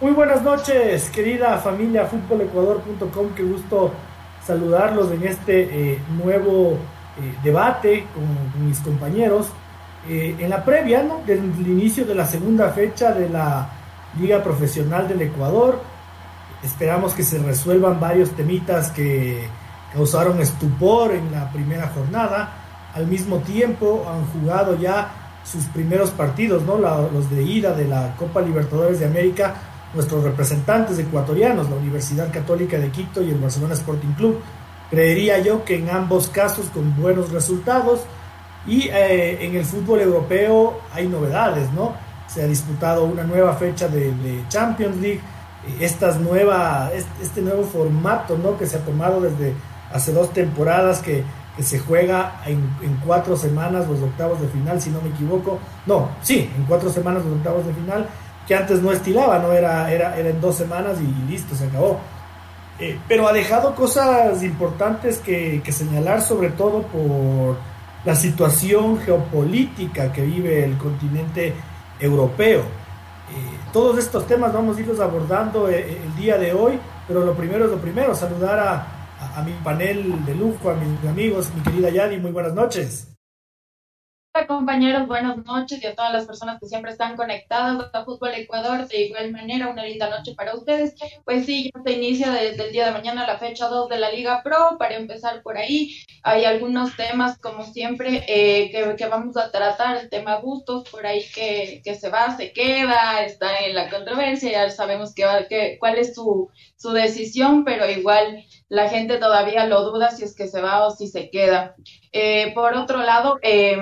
Muy buenas noches, querida familia futbolecuador.com. Qué gusto saludarlos en este eh, nuevo eh, debate con, mis compañeros. Eh, en la previa ¿no? del inicio de la segunda fecha de la Liga Profesional del Ecuador, esperamos que se resuelvan varios temitas que causaron estupor en la primera jornada. Al mismo tiempo han jugado ya sus primeros partidos, ¿no? los de ida de la Copa Libertadores de América nuestros representantes ecuatorianos, la Universidad Católica de Quito y el Barcelona Sporting Club. Creería yo que en ambos casos con buenos resultados y eh, en el fútbol europeo hay novedades, ¿no? Se ha disputado una nueva fecha de, Champions League, estas nueva, este nuevo formato, ¿no? Que se ha tomado desde hace dos temporadas que, que se juega en, en, cuatro semanas los octavos de final, si no me equivoco. No, sí, en cuatro semanas los octavos de final que antes no estilaba, ¿no? Era, era, era en dos semanas y listo, se acabó. Eh, pero ha dejado cosas importantes que, señalar, sobre todo por la situación geopolítica que vive el continente europeo. Eh, todos estos temas vamos a irlos abordando eh, el día de hoy, pero lo primero es lo primero, saludar a, a mi panel de lujo, a mis amigos, mi querida Yadi, muy buenas noches compañeros, buenas noches y a todas las personas que siempre están conectadas a Fútbol Ecuador. De igual manera, una linda noche para ustedes. Pues sí, ya se inicia desde el día de mañana la fecha 2 de la Liga Pro. Para empezar por ahí, hay algunos temas, como siempre, eh, que, que, vamos a tratar. El tema gustos, por ahí que, que, se va, se queda, está en la controversia. Ya sabemos que, que, cuál es su, su decisión, pero igual la gente todavía lo duda si es que se va o si se queda. Eh, por otro lado, eh,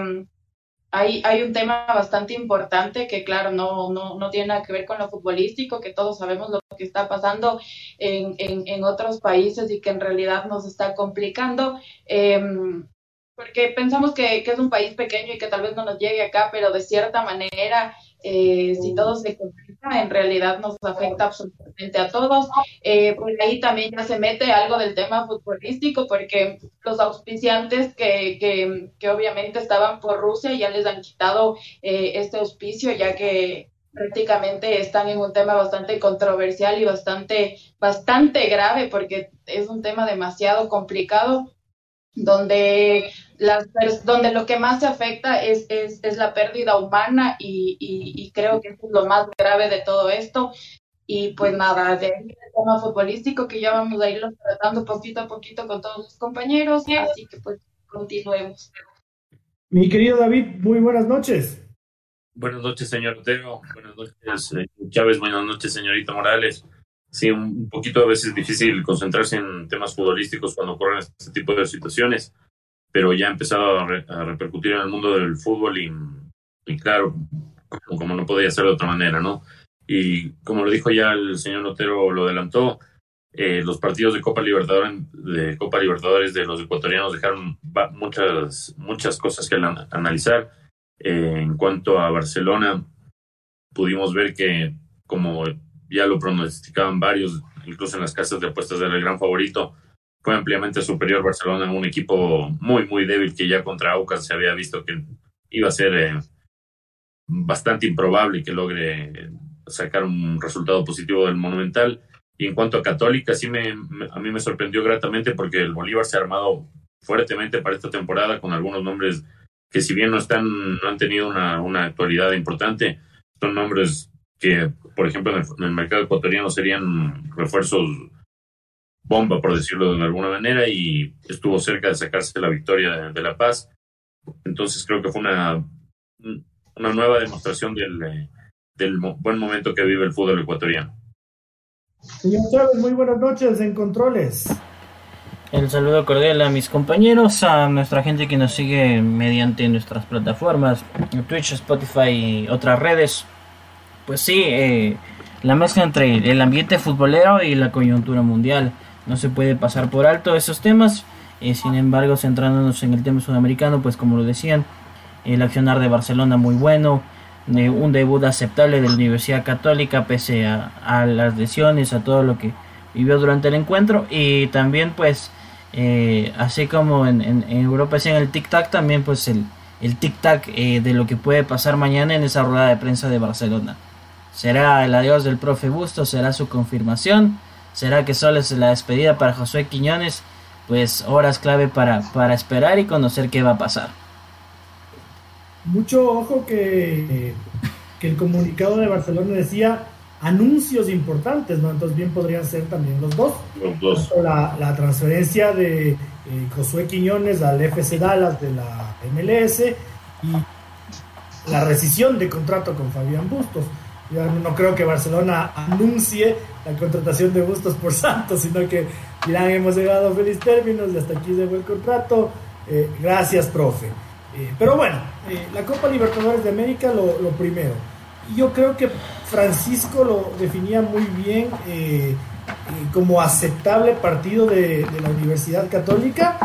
hay, hay un tema bastante importante que, claro, no, no, no tiene nada que ver con lo futbolístico, que todos sabemos lo que está pasando en, en, otros países y que en realidad nos está complicando. Em, porque pensamos que, que, es un país pequeño y que tal vez no nos llegue acá, pero de cierta manera, eh, si todo se complica, en realidad nos afecta absolutamente a todos. Eh, por ahí también ya se mete algo del tema futbolístico, porque los auspiciantes que, que, que obviamente estaban por Rusia ya les han quitado eh, este auspicio, ya que prácticamente están en un tema bastante controversial y bastante, bastante grave, porque es un tema demasiado complicado donde, las, donde lo que más se afecta es, es, es la pérdida humana y, y, creo que es lo más grave de todo esto. Y pues nada, de ahí el tema futbolístico que ya vamos a irlo tratando poquito a poquito con todos los compañeros, así que pues continuemos. Mi querido David, muy buenas noches. Buenas noches, señor Otero. Buenas noches, eh, Chávez. Buenas noches, señorita Morales sí, un poquito a veces difícil concentrarse en temas futbolísticos cuando ocurren este tipo de situaciones, pero ya ha empezado a, repercutir en el mundo del fútbol y, y claro, como, no podía ser de otra manera, ¿no? Y como lo dijo ya el señor Notero, lo adelantó, eh, los partidos de Copa Libertadores de Copa Libertadores de los ecuatorianos dejaron muchas muchas cosas que analizar. Eh, en cuanto a Barcelona, pudimos ver que como ya lo pronosticaban varios, incluso en las casas de apuestas del gran favorito. Fue ampliamente superior Barcelona un equipo muy, muy débil que ya contra Aucas se había visto que iba a ser eh, bastante improbable que logre sacar un resultado positivo del Monumental. Y en cuanto a Católica, sí me, a mí me sorprendió gratamente porque el Bolívar se ha armado fuertemente para esta temporada con algunos nombres que si bien no están, no han tenido una, una actualidad importante, son nombres que, por ejemplo, en el, mercado ecuatoriano serían refuerzos bomba, por decirlo de alguna manera, y estuvo cerca de sacarse la victoria de, La Paz. Entonces creo que fue una, una nueva demostración del, del buen momento que vive el fútbol ecuatoriano. Señor Chávez, muy buenas noches en Controles. El saludo cordial a mis compañeros, a nuestra gente que nos sigue mediante nuestras plataformas, Twitch, Spotify y otras redes. Pues sí, eh, la mezcla entre el ambiente futbolero y la coyuntura mundial. no se puede pasar por alto esos temas. Eh, sin embargo, centrándonos en el tema sudamericano, pues como lo decían, el accionar de Barcelona muy bueno, un debut aceptable de la Universidad Católica pese a, las lesiones, a todo lo que vivió durante el encuentro y también pues eh, así como en, Europa en el tic-tac, también pues el, el tic-tac eh, de lo que puede pasar mañana en esa rueda de prensa de Barcelona. ¿Será el adiós del profe Busto? ¿Será su confirmación? ¿Será que solo es la despedida para Josué Quiñones? Pues horas clave para, para esperar y conocer qué va a pasar. Mucho ojo que, que el comunicado de Barcelona decía anuncios importantes, ¿no? Entonces bien podrían ser también los dos. Los dos. La, la, transferencia de eh, Josué Quiñones al FC Dallas de la MLS y la rescisión de contrato con Fabián Bustos. Yo no creo que Barcelona anuncie la contratación de Bustos por Santos, sino que dirán hemos llegado a feliz términos y hasta aquí llegó el contrato. Eh, gracias, profe. Eh, pero bueno, la Copa Libertadores de América lo, primero yo creo que Francisco lo definía muy bien eh, eh, como aceptable partido de, la Universidad Católica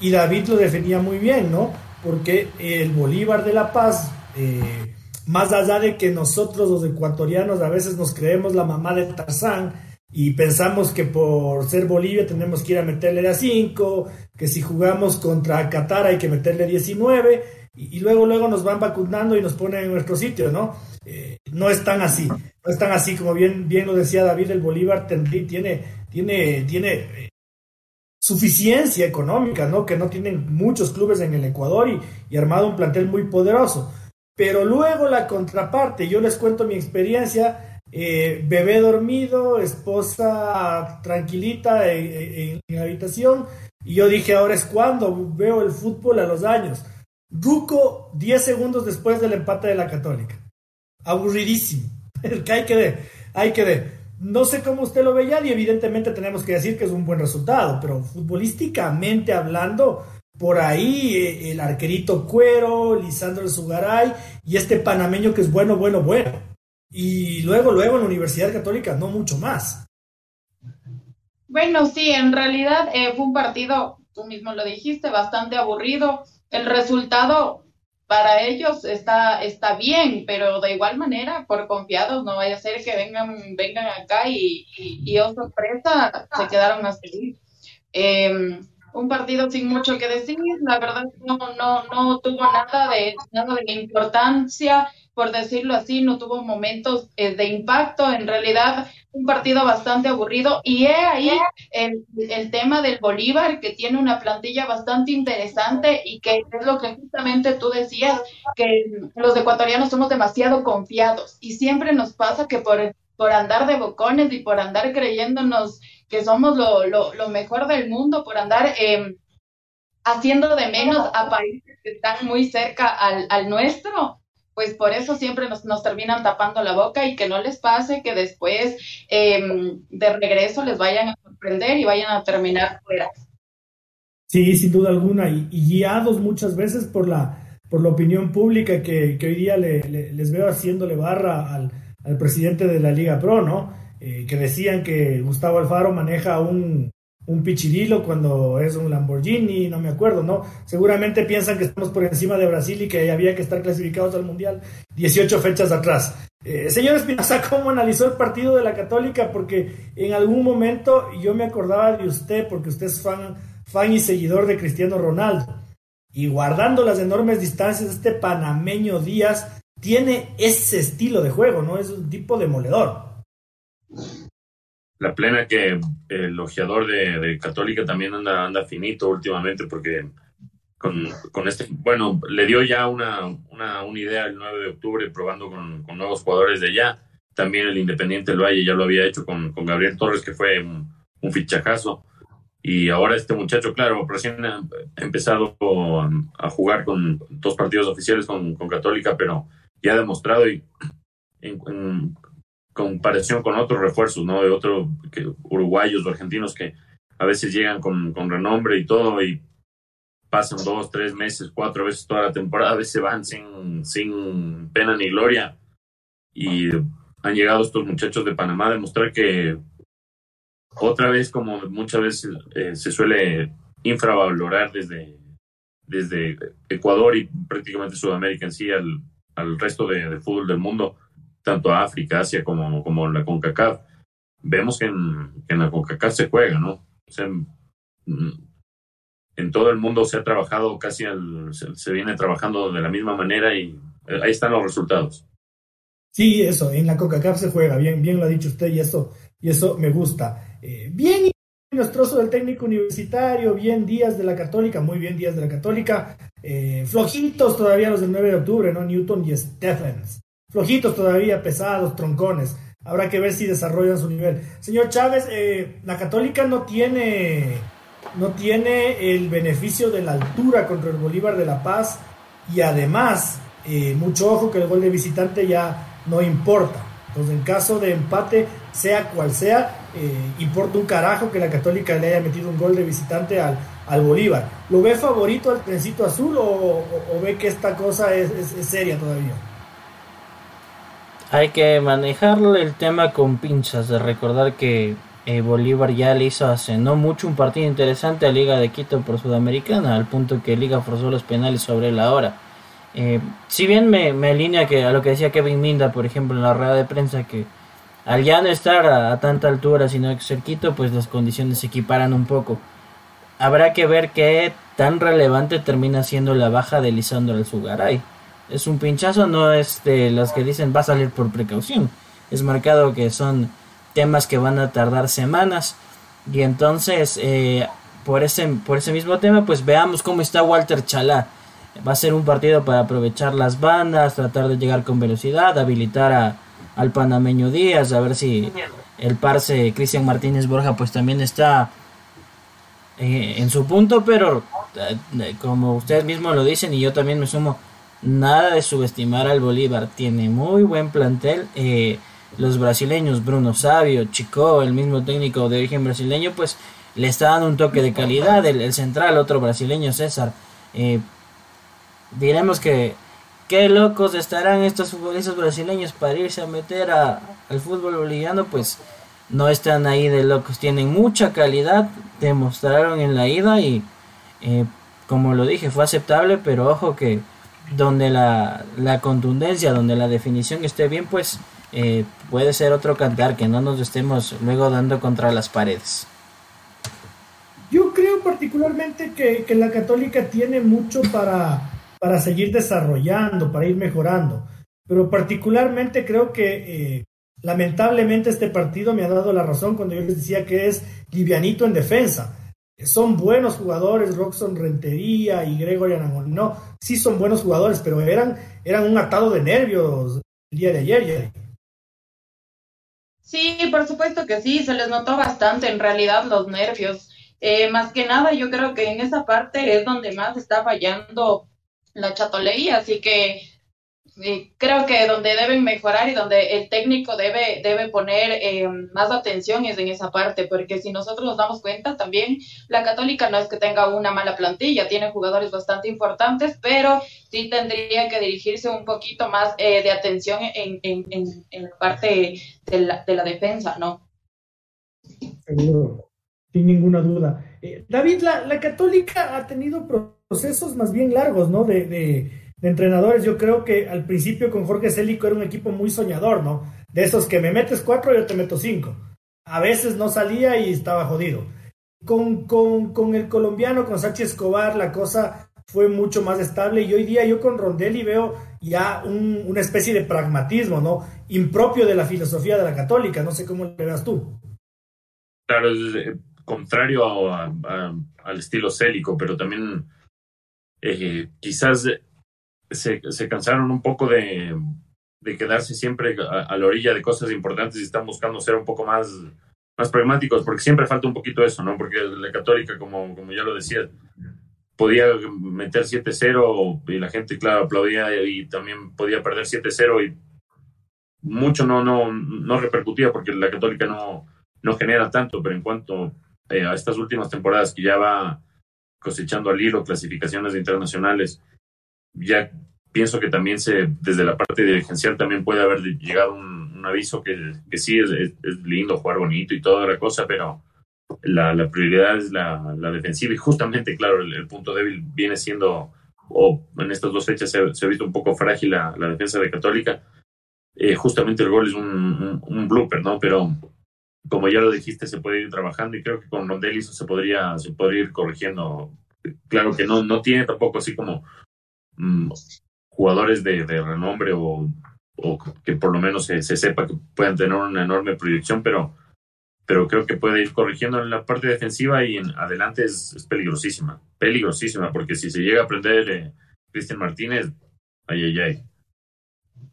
y David lo definía muy bien, ¿no? Porque el Bolívar de La Paz, eh, más allá de que nosotros los ecuatorianos a veces nos creemos la mamá de Tarzán y pensamos que por ser Bolivia tenemos que ir a meterle a 5, que si jugamos contra Qatar hay que meterle 19 y, y luego luego nos van vacunando y nos ponen en nuestro sitio, ¿no? Eh, no es tan así, no es tan así como bien, bien lo decía David, el Bolívar tiene, tiene, tiene eh, suficiencia económica, ¿no? Que no tienen muchos clubes en el Ecuador y, y, armado un plantel muy poderoso. Pero luego la contraparte, yo les cuento mi experiencia, eh, bebé dormido, esposa tranquilita en, la habitación, y yo dije, ahora es cuando veo el fútbol a los años. Ruco 10 segundos después del empate de la Católica aburridísimo. hay que ver, hay que ver. No sé cómo usted lo ve ya y evidentemente tenemos que decir que es un buen resultado, pero futbolísticamente hablando, por ahí eh, el arquerito Cuero, Lisandro Zugaray y este panameño que es bueno, bueno, bueno. Y luego, luego en la Universidad Católica, no mucho más. Bueno, sí, en realidad eh, fue un partido, tú mismo lo dijiste, bastante aburrido. El resultado para ellos está, está bien, pero de igual manera, por confiados, no vaya a ser que vengan, vengan acá y, y, oh sorpresa, se quedaron a seguir. Em, un partido sin mucho que decir, la verdad no, no, no tuvo nada de, nada de importancia, por decirlo así, no tuvo momentos eh, de impacto, en realidad un partido bastante aburrido. Y he ahí el, el, tema del Bolívar que tiene una plantilla bastante interesante y que es lo que justamente tú decías, que los ecuatorianos somos demasiado confiados. Y siempre nos pasa que por, por andar de bocones y por andar creyéndonos que somos lo, lo, lo mejor del mundo, por andar... Eh, haciendo de menos a países que están muy cerca al, al nuestro, pues por eso siempre nos, nos, terminan tapando la boca y que no les pase que después em, de regreso les vayan a sorprender y vayan a terminar fuera. Sí, sin duda alguna, y, guiados muchas veces por la, por la opinión pública que, que hoy día le, les veo haciéndole barra al, al, presidente de la Liga Pro, ¿no? Eh, que decían que Gustavo Alfaro maneja un, un pichirilo cuando es un Lamborghini, no me acuerdo, ¿no? Seguramente piensan que estamos por encima de Brasil y que había que estar clasificados al Mundial 18 fechas atrás. Eh, señor Espinosa, ¿cómo analizó el partido de la Católica? Porque en algún momento yo me acordaba de usted, porque usted es fan, fan y seguidor de Cristiano Ronaldo. Y guardando las enormes distancias, este panameño Díaz tiene ese estilo de juego, ¿no? Es un tipo demoledor la plena que el ojeador de, Católica también anda, anda finito últimamente porque con, con, este, bueno, le dio ya una, una, una, idea el 9 de octubre probando con, con nuevos jugadores de allá. También el Independiente lo ya lo había hecho con, con Gabriel Torres, que fue un, un, fichajazo. Y ahora este muchacho, claro, recién ha empezado a, jugar con dos partidos oficiales con, Católica, pero ya ha demostrado y en, comparación con otros refuerzos, ¿no? De otros uruguayos o argentinos que a veces llegan con, renombre y todo y pasan dos, tres meses, cuatro veces toda la temporada, a veces van sin, sin pena ni gloria y han llegado estos muchachos de Panamá a demostrar que otra vez, como muchas veces eh, se suele infravalorar desde, desde Ecuador y prácticamente Sudamérica en sí al, al resto de, fútbol del mundo, tanto África, Asia como, como la CONCACAF, vemos que en, la CONCACAF se juega, ¿no? En todo el mundo se ha trabajado casi, se, viene trabajando de la misma manera y eh, ahí están los resultados. Sí, eso, en la CONCACAF se juega, bien, bien lo ha dicho usted y eso, y eso me gusta. Eh, bien nuestro del técnico universitario, bien Díaz de la Católica, muy bien Díaz de la Católica, eh, flojitos todavía los del 9 de octubre, ¿no? Newton y Stephens. Flojitos todavía, pesados, troncones. Habrá que ver si desarrollan su nivel. Señor Chávez, eh, la Católica no tiene, no tiene el beneficio de la altura contra el Bolívar de La Paz y además, eh, mucho ojo que el gol de visitante ya no importa. Entonces, en caso de empate, sea cual sea, eh, importa un carajo que la Católica le haya metido un gol de visitante al, al Bolívar. ¿Lo ve favorito al trencito azul o, ve que esta cosa es, seria todavía? Hay que manejarle el tema con pinzas, de recordar que eh, Bolívar ya le hizo hace no mucho un partido interesante a Liga de Quito por Sudamericana, al punto que Liga forzó los penales sobre la hora. Eh, si bien me, me alinea que a lo que decía Kevin Minda, por ejemplo, en la rueda de prensa, que al ya no estar a, tanta altura, sino cerquito, pues las condiciones se equiparan un poco. Habrá que ver qué tan relevante termina siendo la baja de Lisandro Alzugaray. Es un pinchazo, no es de las que dicen va a salir por precaución. Es marcado que son temas que van a tardar semanas. Y entonces, eh, por, ese, por ese mismo tema, pues veamos cómo está Walter Chalá. Va a ser un partido para aprovechar las bandas, tratar de llegar con velocidad, habilitar a, al panameño Díaz, a ver si el parce Cristian Martínez Borja pues también está eh, en su punto, pero eh, como ustedes mismos lo dicen y yo también me sumo, nada de subestimar al Bolívar, tiene muy buen plantel. Eh, los brasileños, Bruno Sabio, Chico, el mismo técnico de origen brasileño, pues le está dando un toque de calidad. El, central, otro brasileño, César. diremos que qué locos estarán estos futbolistas brasileños para irse a meter a, al fútbol boliviano, pues no están ahí de locos, tienen mucha calidad, demostraron en la ida y eh, como lo dije fue aceptable, pero ojo que donde la, la contundencia, donde la definición esté bien, pues eh, puede ser otro cantar, que no nos estemos luego dando contra las paredes. Yo creo particularmente que, que la católica tiene mucho para para seguir desarrollando, para ir mejorando. Pero particularmente creo que eh, lamentablemente este partido me ha dado la razón cuando yo les decía que es livianito en defensa. Son buenos jugadores, Roxon Rentería y Gregory No, sí son buenos jugadores, pero eran, eran un atado de nervios el día de ayer. Sí, por supuesto que sí, se les notó bastante en realidad los nervios. Eh, más que nada, yo creo que en esa parte es donde más está fallando la chatoleía, así que eh, creo que donde deben mejorar y donde el técnico debe, debe poner eh, más atención es en esa parte, porque si nosotros nos damos cuenta también, la católica no es que tenga una mala plantilla, tiene jugadores bastante importantes, pero sí tendría que dirigirse un poquito más eh, de atención en, en, en, la parte de la, de la defensa, ¿no? Seguro, sin ninguna duda. David, la, la católica ha tenido procesos más bien largos, ¿no? De, entrenadores. Yo creo que al principio con Jorge Célico era un equipo muy soñador, ¿no? De esos que me metes cuatro, yo te meto cinco. A veces no salía y estaba jodido. Con, con, con el colombiano, con Sachi Escobar, la cosa fue mucho más estable y hoy día yo con Rondelli veo ya un, una especie de pragmatismo, ¿no? Impropio de la filosofía de la católica, no sé cómo le veas tú. Claro, es eh, contrario al estilo célico, pero también eh, quizás se, se, cansaron un poco de, de quedarse siempre a, la orilla de cosas importantes y están buscando ser un poco más, más pragmáticos, porque siempre falta un poquito eso, ¿no? Porque la católica, como, como ya lo decía, podía meter 7-0 y la gente, claro, aplaudía y también podía perder 7-0 y mucho no, no, no repercutía porque la católica no, no genera tanto, pero en cuanto eh, a estas últimas temporadas que ya va cosechando al hilo clasificaciones internacionales. Ya pienso que también se, desde la parte dirigencial también puede haber llegado un, aviso que, que sí es, lindo jugar bonito y toda la cosa, pero la, prioridad es la, defensiva y justamente, claro, el, punto débil viene siendo, o en estas dos fechas se, ha visto un poco frágil la, defensa de Católica. Eh, justamente el gol es un, un, blooper, ¿no? Pero como ya lo dijiste, se puede ir trabajando y creo que con Rondel eso se podría, se podría ir corrigiendo. Claro que no, no tiene tampoco así como mm, jugadores de, renombre o, que por lo menos se, se, sepa que puedan tener una enorme proyección, pero, pero creo que puede ir corrigiendo en la parte defensiva y en adelante es, es peligrosísima, peligrosísima, porque si se llega a aprender eh, Cristian Martínez, ay, ay, ay.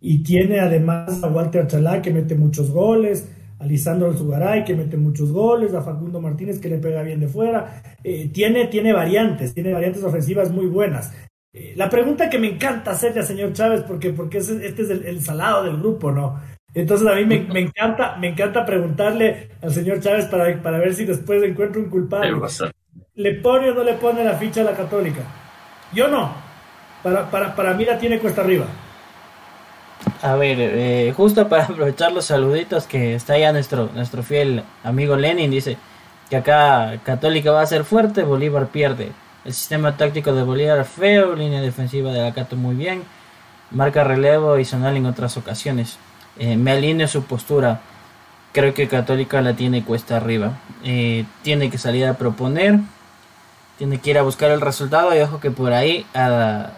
Y tiene además a Walter Chalá que mete muchos goles, a Lisandro Zugaray que mete muchos goles, a Facundo Martínez que le pega bien de fuera. Eh, tiene, tiene variantes, tiene variantes ofensivas muy buenas. Eh, la pregunta que me encanta hacerle al señor Chávez, porque, porque este es el, salado del grupo, ¿no? Entonces a mí me, me, encanta, me encanta preguntarle al señor Chávez para, para ver si después encuentro un culpable. ¿Le pone o no le pone la ficha a la católica? Yo no. Para, para, para mí la tiene cuesta arriba. A ver, eh, justo para aprovechar los saluditos que está ya nuestro, nuestro fiel amigo Lenin, dice que acá Católica va a ser fuerte, Bolívar pierde. El sistema táctico de Bolívar feo, línea defensiva de Acato muy bien, marca relevo y sonal en otras ocasiones. Eh, me alineo su postura. Creo que Católica la tiene cuesta arriba. Eh, tiene que salir a proponer, tiene que ir a buscar el resultado y ojo que por ahí a,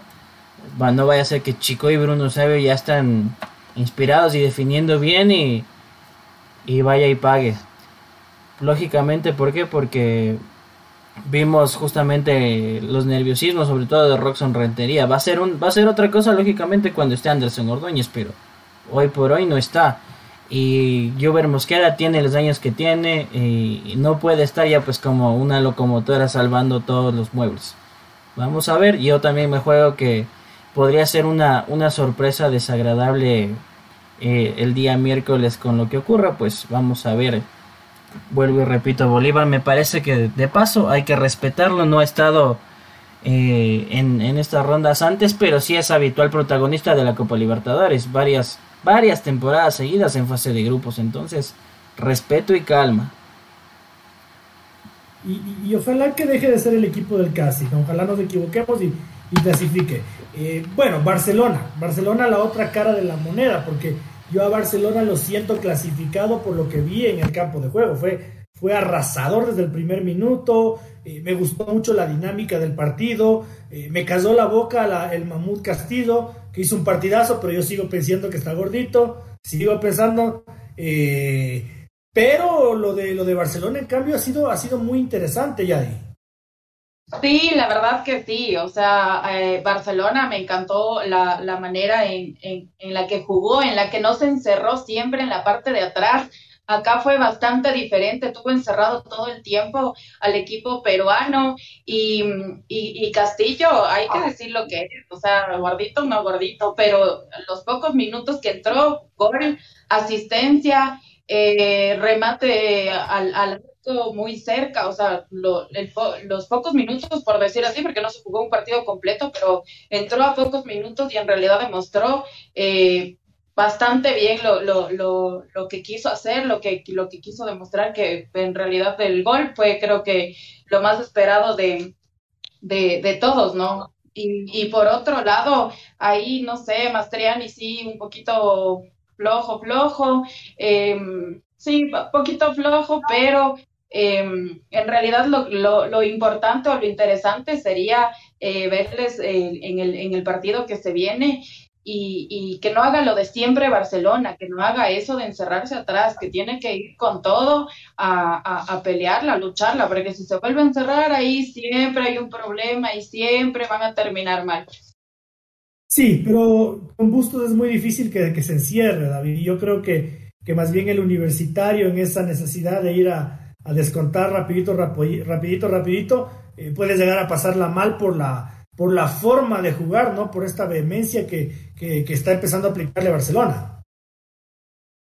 no vaya a ser que Chico y Bruno Sabio ya están inspirados y definiendo bien y, y vaya y pague. Lógicamente, ¿por qué? Porque vimos justamente los nerviosismos, sobre todo de Roxon Rentería. Va a ser un, va a ser otra cosa lógicamente cuando esté Anderson Ordóñez, pero hoy por hoy no está. Y Jover Mosquera tiene los años que tiene y no puede estar ya pues como una locomotora salvando todos los muebles. Vamos a ver, yo también me juego que podría ser una, una sorpresa desagradable eh, el día miércoles con lo que ocurra, pues vamos a ver. Vuelvo y repito, Bolívar me parece que de paso hay que respetarlo, no ha estado eh, en, en, estas rondas antes, pero sí es habitual protagonista de la Copa Libertadores, varias, varias temporadas seguidas en fase de grupos, entonces respeto y calma. Y, ojalá que deje de ser el equipo del casi, ojalá nos equivoquemos y, y clasifique. Eh, bueno, Barcelona, Barcelona la otra cara de la moneda, porque yo a Barcelona lo siento clasificado por lo que vi en el campo de juego. Fue, fue arrasador desde el primer minuto, eh, me gustó mucho la dinámica del partido, eh, me casó la boca el Mamut Castillo, que hizo un partidazo, pero yo sigo pensando que está gordito, sigo pensando... pero lo de, lo de Barcelona, en cambio, ha sido, ha sido muy interesante, Yadi. Sí, la verdad que sí. O sea, eh, Barcelona me encantó la, la manera en, en, en, la que jugó, en la que no se encerró siempre en la parte de atrás. Acá fue bastante diferente, tuvo encerrado todo el tiempo al equipo peruano y, y, y Castillo, hay que decir lo que es, o sea, gordito no gordito, pero los pocos minutos que entró, gol, asistencia, eh, remate al, al muy cerca, o sea, los pocos minutos, por decir así, porque no se jugó un partido completo, pero entró a pocos minutos y en realidad demostró eh, bastante bien lo, lo, lo, lo, que quiso hacer, lo que, lo que quiso demostrar, que en realidad el gol fue creo que lo más esperado de, de, de todos, ¿no? Y, y por otro lado, ahí, no sé, Mastriani sí, un poquito flojo, flojo, eh, sí, poquito flojo, pero Em, en realidad lo, lo, importante o lo interesante sería eh, verles eh, en, el, en el partido que se viene y, y, que no haga lo de siempre Barcelona, que no haga eso de encerrarse atrás, que tiene que ir con todo a, a, a, pelearla, a lucharla, porque si se vuelve a encerrar ahí siempre hay un problema y siempre van a terminar mal. Sí, pero con Bustos es muy difícil que, que se encierre, David. Yo creo que, que más bien el universitario en esa necesidad de ir a, a descontar rapidito, rapidito, rapidito, eh, puedes llegar a pasarla mal por la, por la forma de jugar, ¿no? Por esta vehemencia que, que, está empezando a aplicarle a Barcelona.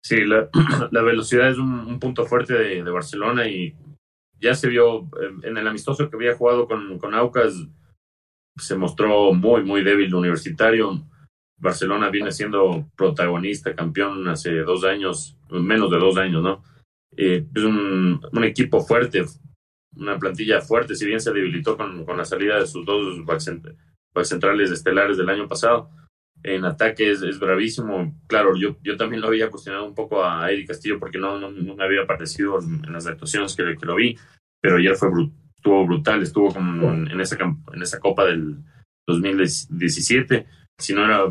Sí, la, la velocidad es un, punto fuerte de, de, Barcelona y ya se vio en el amistoso que había jugado con, con Aucas, se mostró muy, muy débil universitario. Barcelona viene siendo protagonista, campeón hace dos años, menos de dos años, ¿no? Eh, es un, un, equipo fuerte, una plantilla fuerte, si bien se debilitó con, con la salida de sus dos back, centrales estelares del año pasado. En ataque es, bravísimo. Claro, yo, yo también lo había cuestionado un poco a Eddie Castillo porque no, no, me había parecido en, las actuaciones que, que, lo vi, pero ayer fue estuvo brutal, estuvo como en, esa, en esa Copa del 2017 si no era,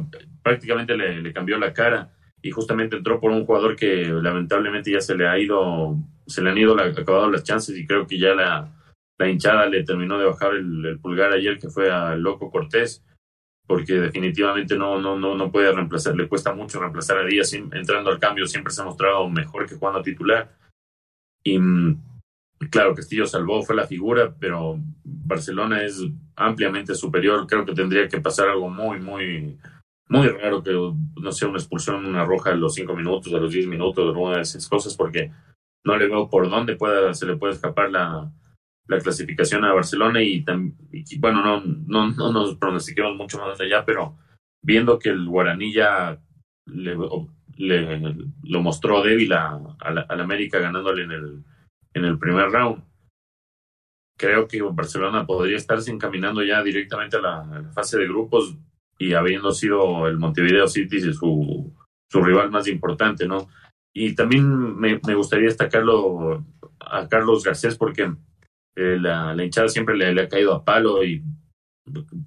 prácticamente le, le, cambió la cara y justamente entró por un jugador que lamentablemente ya se le ha ido, se le han ido la, acabado las chances y creo que ya la, la hinchada le terminó de bajar el, pulgar ayer que fue a Loco Cortés porque definitivamente no, no, no, no puede reemplazar, le cuesta mucho reemplazar a Díaz entrando al cambio, siempre se ha mostrado mejor que jugando titular. Y claro, Castillo salvó, fue la figura, pero Barcelona es ampliamente superior. Creo que tendría que pasar algo muy, muy, muy raro que no sea una expulsión, una roja a los cinco minutos, a los diez minutos, una de esas cosas, porque no le veo por dónde pueda, se le puede escapar la, la clasificación a Barcelona y, bueno, no, no, no nos pronostiquemos mucho más allá, pero viendo que el Guaraní ya le, lo mostró débil a, a, América ganándole en el, en el primer round. Creo que Barcelona podría estarse encaminando ya directamente a la, fase de grupos y habiendo sido el Montevideo City su, su rival más importante, ¿no? Y también me, me gustaría destacarlo a Carlos Garcés porque eh, la, hinchada siempre le, le, ha caído a palo y,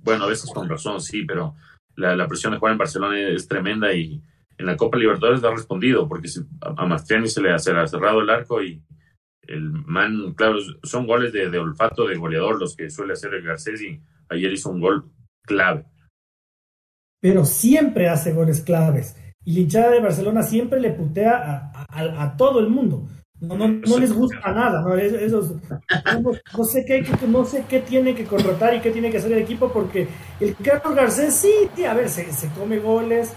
bueno, a veces con razón, sí, pero la, la, presión de jugar en Barcelona es tremenda y en la Copa Libertadores ha respondido porque a Mastriani se le ha cerrado el arco y el man, claro, son goles de, olfato de goleador los que suele hacer el Garcés y ayer hizo un gol clave. Pero siempre hace goles claves. Y la hinchada de Barcelona siempre le putea a, todo el mundo. No, no, les gusta nada, ¿no? no, sé qué, no sé qué tiene que contratar y qué tiene que hacer el equipo porque el Carlos Garcés sí, a ver, se, se come goles,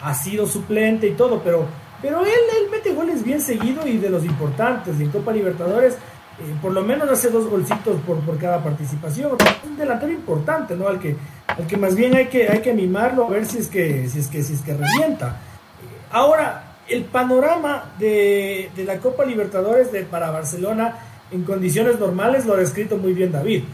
ha sido suplente y todo, pero pero él, él mete goles bien seguido y de los importantes. Y en Copa Libertadores, eh, por lo menos hace dos golcitos por, por cada participación. Un delantero importante, ¿no? Al que, al que más bien hay que, hay que mimarlo a ver si es que, si es que, si es que revienta. Ahora, el panorama de, de la Copa Libertadores de, para Barcelona en condiciones normales lo ha descrito muy bien David.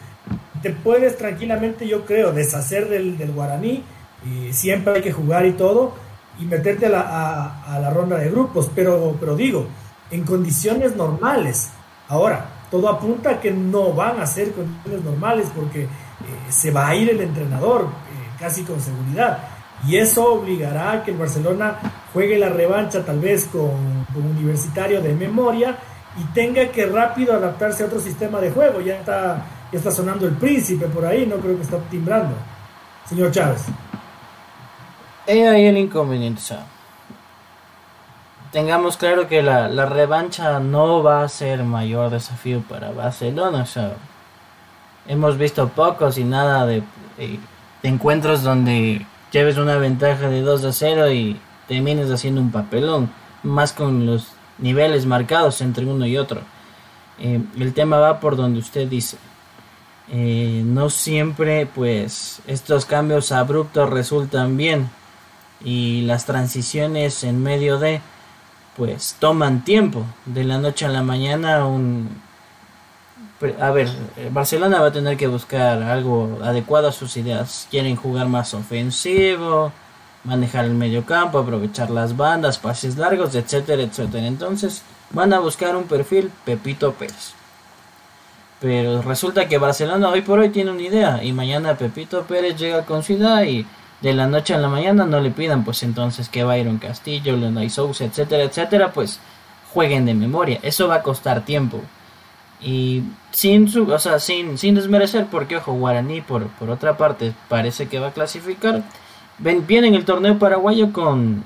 Te puedes tranquilamente, yo creo, deshacer del, del guaraní. Y siempre hay que jugar y todo y meterte a la, a, la ronda de grupos, pero, pero digo, en condiciones normales. Ahora, todo apunta a que no van a ser condiciones normales porque eh, se va a ir el entrenador eh, casi con seguridad. Y eso obligará a que el Barcelona juegue la revancha tal vez con, con Universitario de memoria y tenga que rápido adaptarse a otro sistema de juego. Ya está, ya está sonando el príncipe por ahí, no creo que está timbrando. Señor Chávez. He ahí el inconveniente. tengamos claro que la, la, revancha no va a ser mayor desafío para Barcelona. Hemos visto pocos y nada de, encuentros donde lleves una ventaja de 2 a 0 y termines haciendo un papelón. Más con los niveles marcados entre uno y otro. Eh, el tema va por donde usted dice. Eh, no siempre pues estos cambios abruptos resultan bien y las transiciones en medio de pues toman tiempo de la noche a la mañana un a ver Barcelona va a tener que buscar algo adecuado a sus ideas quieren jugar más ofensivo manejar el medio campo aprovechar las bandas pases largos etcétera etcétera entonces van a buscar un perfil Pepito Pérez pero resulta que Barcelona hoy por hoy tiene una idea y mañana Pepito Pérez llega con su idea y de la noche a la mañana no le pidan pues entonces que Byron Castillo, Leonay Sousa, etcétera, etcétera, pues jueguen de memoria. Eso va a costar tiempo. Y sin su, o sea, sin, sin desmerecer, porque ojo, Guaraní por, por otra parte parece que va a clasificar. Viene en el torneo paraguayo con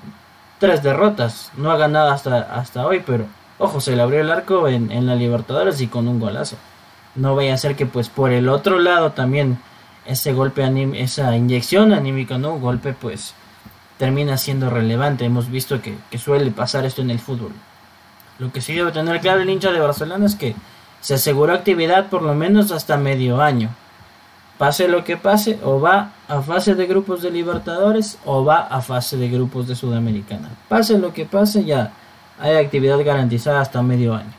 tres derrotas. No ha ganado hasta, hasta hoy, pero ojo, se le abrió el arco en, en la Libertadores y con un golazo. No vaya a ser que pues por el otro lado también ese golpe esa inyección anímica, ¿no? Golpe pues termina siendo relevante. Hemos visto que, suele pasar esto en el fútbol. Lo que sí debe tener claro el hincha de Barcelona es que se aseguró actividad por lo menos hasta medio año. pase lo que pase, o va a fase de grupos de Libertadores o va a fase de grupos de Sudamericana. Pase lo que pase, ya hay actividad garantizada hasta medio año.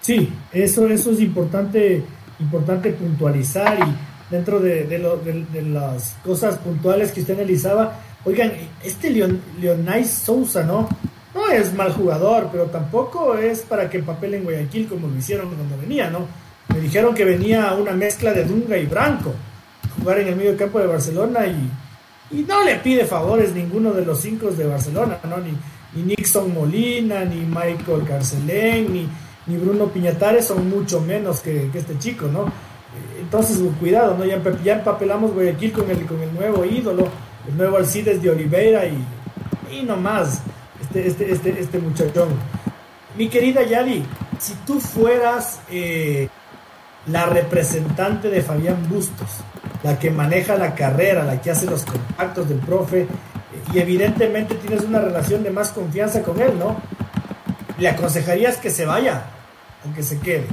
Sí, eso, eso es importante, importante puntualizar y dentro de, de, las cosas puntuales que usted analizaba, oigan, este Leon, Leonais Sousa, ¿no? No es mal jugador, pero tampoco es para que papel en Guayaquil como lo hicieron cuando venía, ¿no? Me dijeron que venía una mezcla de Dunga y Branco, jugar en el medio campo de Barcelona y, y no le pide favores ninguno de los cinco de Barcelona, ¿no? Ni, ni Nixon Molina, ni Michael Carcelén, ni, ni Bruno Piñatares son mucho menos que, este chico, ¿no? Entonces, cuidado, ¿no? Ya, ya, empapelamos Guayaquil con el, con el nuevo ídolo, el nuevo Alcides de Oliveira y, y no más, este, este, este, este muchachón. Mi querida Yadi, si tú fueras eh, la representante de Fabián Bustos, la que maneja la carrera, la que hace los contactos del profe, y evidentemente tienes una relación de más confianza con él, ¿no? ¿Le aconsejarías que se vaya o que se quede?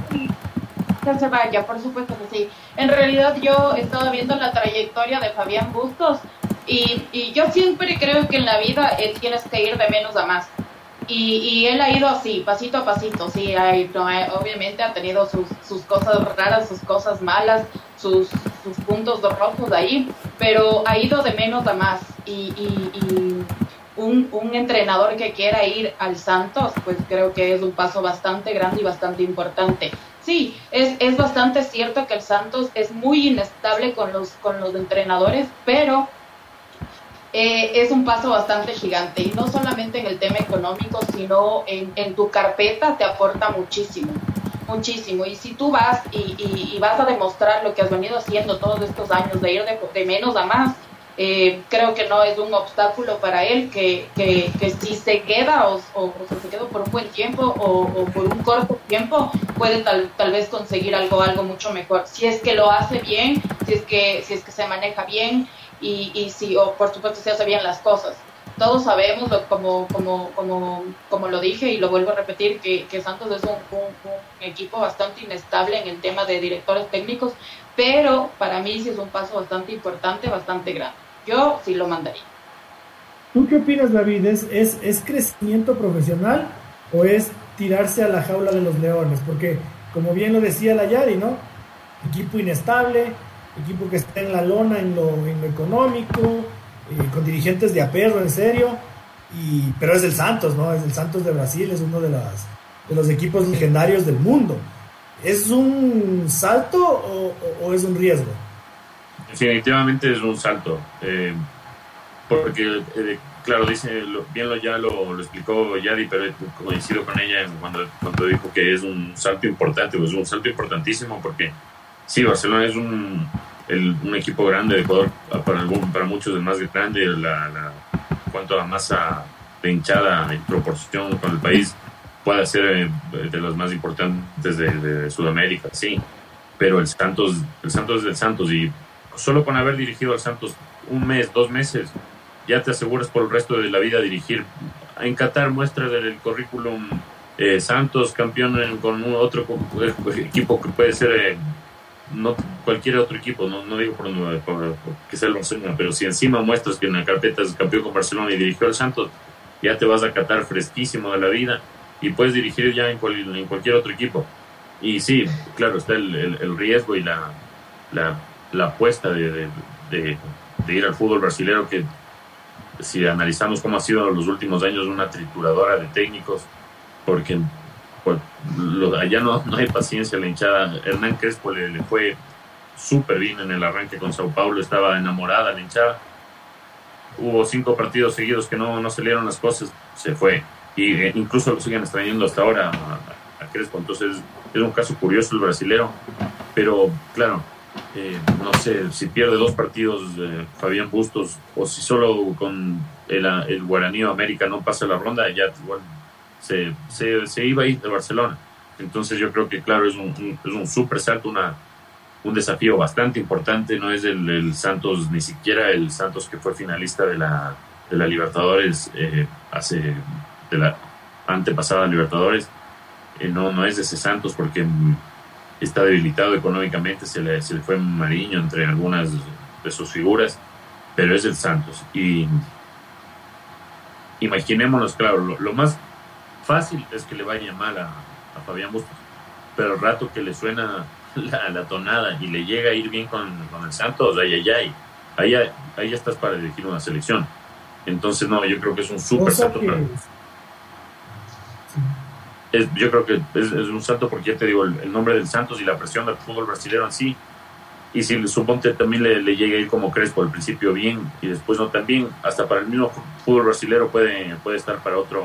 Que se vaya, por supuesto que sí. En realidad yo he estado viendo la trayectoria de Fabián Bustos y, y yo siempre creo que en la vida eh, tienes que ir de menos a más. Y, y, él ha ido así, pasito a pasito, sí, hay, obviamente ha tenido sus, sus, cosas raras, sus cosas malas, sus, sus puntos rojos ahí, pero ha ido de menos a más. Y, y un, un, entrenador que quiera ir al Santos, pues creo que es un paso bastante grande y bastante importante. Sí, es, es bastante cierto que el Santos es muy inestable con los, con los entrenadores, pero eh, es un paso bastante gigante y no solamente en el tema económico, sino en, en tu carpeta te aporta muchísimo, muchísimo. Y si tú vas y, vas a demostrar lo que has venido haciendo todos estos años, de ir de, menos a más, eh, creo que no es un obstáculo para él que, si se queda o, o, se queda por un buen tiempo o, por un corto tiempo puede tal, tal vez conseguir algo algo mucho mejor si es que lo hace bien si es que si es que se maneja bien y, y si, o por supuesto, se hace bien las cosas. Todos sabemos, como, como, como, como lo dije y lo vuelvo a repetir, que, que Santos es un, equipo bastante inestable en el tema de directores técnicos, pero para mí sí es un paso bastante importante, bastante grande. Yo sí lo mandaría. ¿Tú qué opinas, David? ¿Es, es, es crecimiento profesional o es tirarse a la jaula de los leones? Porque, como bien lo decía la Yari, ¿no? Equipo inestable, equipo que está en la lona en lo, en lo económico, eh, con dirigentes de aperro, en serio, y, pero es el Santos, ¿no? Es el Santos de Brasil, es uno de, las, de los equipos legendarios del mundo. ¿Es un salto o, es un riesgo? Definitivamente es un salto, eh, porque, eh, claro, dice, bien lo, ya lo, explicó Yadi, pero coincido con ella cuando, cuando dijo que es un salto importante, pues es un salto importantísimo porque sí, Barcelona es un, un equipo grande de Ecuador, para, para muchos el más grande, la, la, cuanto a masa de hinchada en proporción con el país, puede ser eh, de los más importantes de, Sudamérica, sí, pero el Santos, el Santos es del Santos y solo con haber dirigido al Santos un mes, dos meses, ya te aseguras por el resto de la vida dirigir. En Qatar muestra del currículum eh, Santos campeón con otro equipo que puede ser eh, no cualquier otro equipo, no, no digo por, que sea el Barcelona, pero si encima muestras que en la carpeta es campeón con Barcelona y dirigió al Santos, ya te vas a catar fresquísimo de la vida y puedes dirigir ya en, en cualquier otro equipo. Y sí, claro, está el, el, riesgo y la, la, la apuesta de, de, de, ir al fútbol brasileño que si analizamos cómo ha sido los últimos años una trituradora de técnicos, porque allá no, no hay paciencia la hinchada. Hernán Crespo le, fue súper bien en el arranque con Sao Paulo, estaba enamorada la hinchada. Hubo cinco partidos seguidos que no, no salieron las cosas, se fue. Y eh, incluso lo siguen extrañando hasta ahora a, Crespo. Entonces es un caso curioso el brasilero. Pero claro, eh, no sé, si pierde dos partidos eh, Fabián Bustos o si solo con el, el Guaraní América no pasa la ronda, ya igual se, se, iba a ir de Barcelona. Entonces yo creo que, claro, es un, es un súper salto, una, un desafío bastante importante. No es el, Santos, ni siquiera el Santos que fue finalista de la, de la Libertadores eh, hace, de la antepasada Libertadores. Eh, no, no es ese Santos porque está debilitado económicamente, se le, se le fue Mariño entre algunas de sus figuras, pero es el Santos. Y imaginémonos, claro, lo, más fácil es que le vaya mal a, Fabián Bustos, pero el rato que le suena la, tonada y le llega a ir bien con, el Santos, ay, ay, ay, ahí, ahí ya estás para dirigir una selección. Entonces, no, yo creo que es un súper salto. yo creo que es, un salto porque ya te digo, el, nombre del Santos y la presión del fútbol brasileño en sí. Y si suponte también le, le llega a ir como Crespo al principio bien y después no también, hasta para el mismo fútbol brasileño puede, puede estar para otro,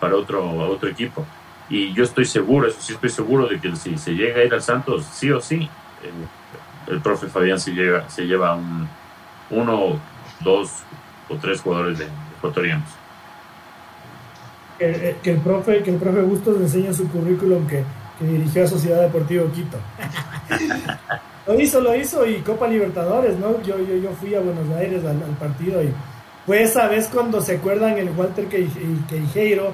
para otro, otro equipo. Y yo estoy seguro, eso sí estoy seguro de que si se llega a ir al Santos, sí o sí, el, profe Fabián se, llega, se lleva un, uno, dos o tres jugadores de, ecuatorianos. Que, que, el profe, que el profe Bustos enseña su currículum que, que dirigió a Sociedad Deportiva Quito. lo hizo, lo hizo y Copa Libertadores, ¿no? Yo, yo, yo fui a Buenos Aires al, partido y fue esa vez cuando se acuerdan el Walter Queijeiro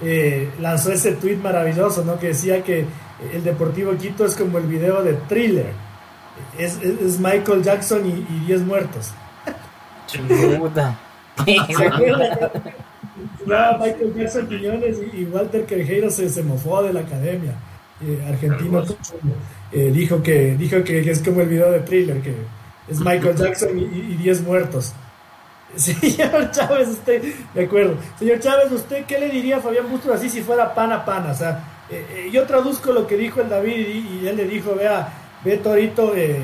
eh, lanzó ese tweet maravilloso, ¿no? Que decía que el Deportivo Quito es como el video de Thriller. Es, es, Michael Jackson y 10 muertos. Michael Jackson Quiñones y, Walter Quejeiro se, se mofó de la academia eh, argentino. Eh, dijo, que, dijo que, es como el video de thriller, que es Michael Jackson y 10 muertos. Señor Chávez, usted, de acuerdo. Señor Chávez, ¿usted qué le diría a Fabián Bustos así si fuera pan a pan? O sea, eh, eh, yo traduzco lo que dijo el David y, él le dijo, vea, ve Torito, eh,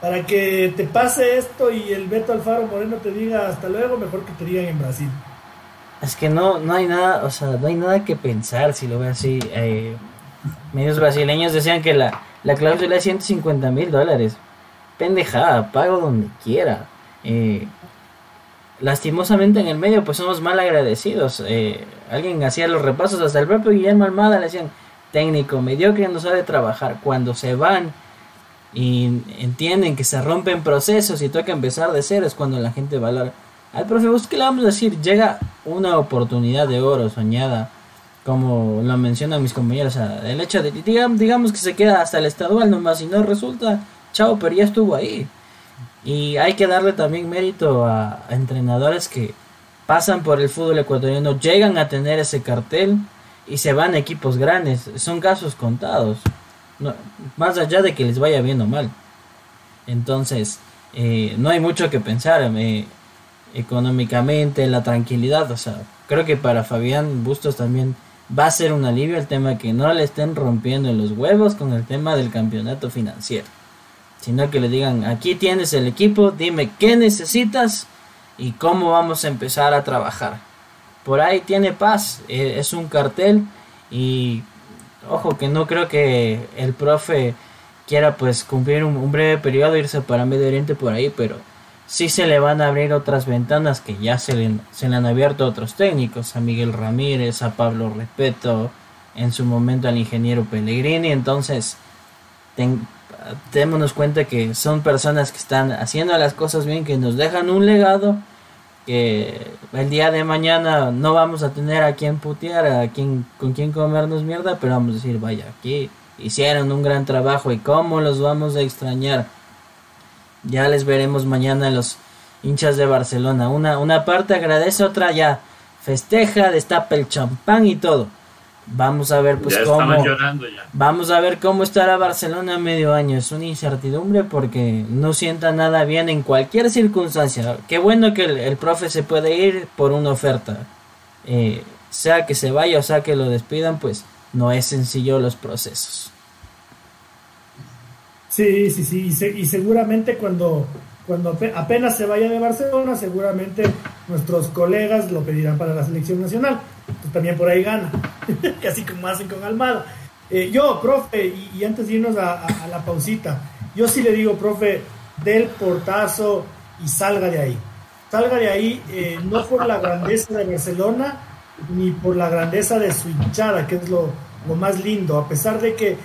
para que te pase esto y el Beto Alfaro Moreno te diga hasta luego, mejor que te digan en Brasil. Es que no, no hay nada, o sea, no hay nada que pensar si lo ve así. medios brasileños decían que la, la cláusula es 150 mil dólares. Pendejada, pago donde quiera. Eh, lastimosamente en el medio pues somos mal agradecidos. Eh, alguien hacía los repasos, hasta el propio Guillermo Almada le decían técnico mediocre no sabe trabajar. Cuando se van y entienden que se rompen procesos y toca empezar de cero es cuando la gente valora. Al profe Bus, ¿qué le vamos a decir? Llega una oportunidad de oro soñada, como lo mencionan mis compañeros. el hecho de, digamos que se queda hasta el estadual nomás y no resulta, chao, pero ya estuvo ahí. Y hay que darle también mérito a, entrenadores que pasan por el fútbol ecuatoriano, llegan a tener ese cartel y se van a equipos grandes. Son casos contados. más allá de que les vaya bien o mal. Entonces, eh, no hay mucho que pensar eh, económicamente, la tranquilidad. O sea, creo que para Fabián Bustos también va a ser un alivio el tema que no le estén rompiendo los huevos con el tema del campeonato financiero sino que le digan, aquí tienes el equipo, dime qué necesitas y cómo vamos a empezar a trabajar. Por ahí tiene paz, e, es un cartel y ojo que no creo que el profe quiera pues cumplir un, breve periodo, irse para Medio Oriente por ahí, pero sí se le van a abrir otras ventanas que ya se le, se le han abierto a otros técnicos, a Miguel Ramírez, a Pablo Respeto, en su momento al ingeniero Pellegrini, entonces démonos cuenta que son personas que están haciendo las cosas bien, que nos dejan un legado, que el día de mañana no vamos a tener a quien putear, a quien, con quien comernos mierda, pero vamos a decir, vaya, aquí hicieron un gran trabajo y cómo los vamos a extrañar. Ya les veremos mañana los hinchas de Barcelona. Una, una parte agradece, otra ya festeja, destapa el champán y todo. Vamos a ver pues cómo vamos a ver cómo estará Barcelona a medio año. Es una incertidumbre porque no sienta nada bien en cualquier circunstancia. Qué bueno que el, profe se puede ir por una oferta. Eh, sea que se vaya o sea que lo despidan, pues no es sencillo los procesos. Sí, sí, sí. Y, seguramente cuando, cuando apenas se vaya de Barcelona, seguramente nuestros colegas lo pedirán para la selección nacional pues también por ahí gana, casi como hacen con Almada. Eh, yo, profe, y, antes de irnos a, la pausita, yo sí le digo, profe, del portazo y salga de ahí. Salga de ahí, eh, no por la grandeza de Barcelona, ni por la grandeza de su hinchada, que es lo, más lindo, a pesar de que,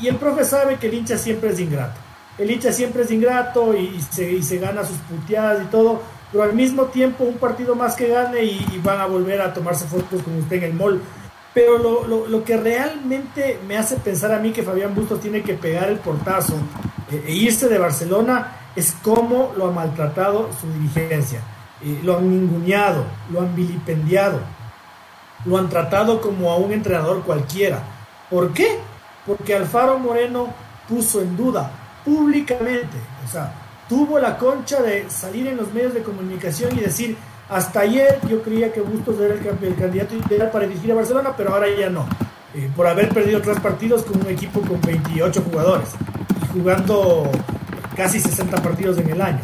y el profe sabe que el hincha siempre es ingrato. El hincha siempre es ingrato y, se, y se gana sus puteadas y todo, pero al mismo tiempo un partido más que gane y, van a volver a tomarse fotos con usted en el mall. Pero lo, lo, que realmente me hace pensar a mí que Fabián Bustos tiene que pegar el portazo eh, e irse de Barcelona es cómo lo ha maltratado su dirigencia. Eh, lo han ninguneado, lo han vilipendiado, lo han tratado como a un entrenador cualquiera. ¿Por qué? Porque Alfaro Moreno puso en duda públicamente, o sea, tuvo la concha de salir en los medios de comunicación y decir, hasta ayer yo creía que Bustos era el, candidato ideal para dirigir a Barcelona, pero ahora ya no, eh, por haber perdido tres partidos con un equipo con 28 jugadores y jugando casi 60 partidos en el año.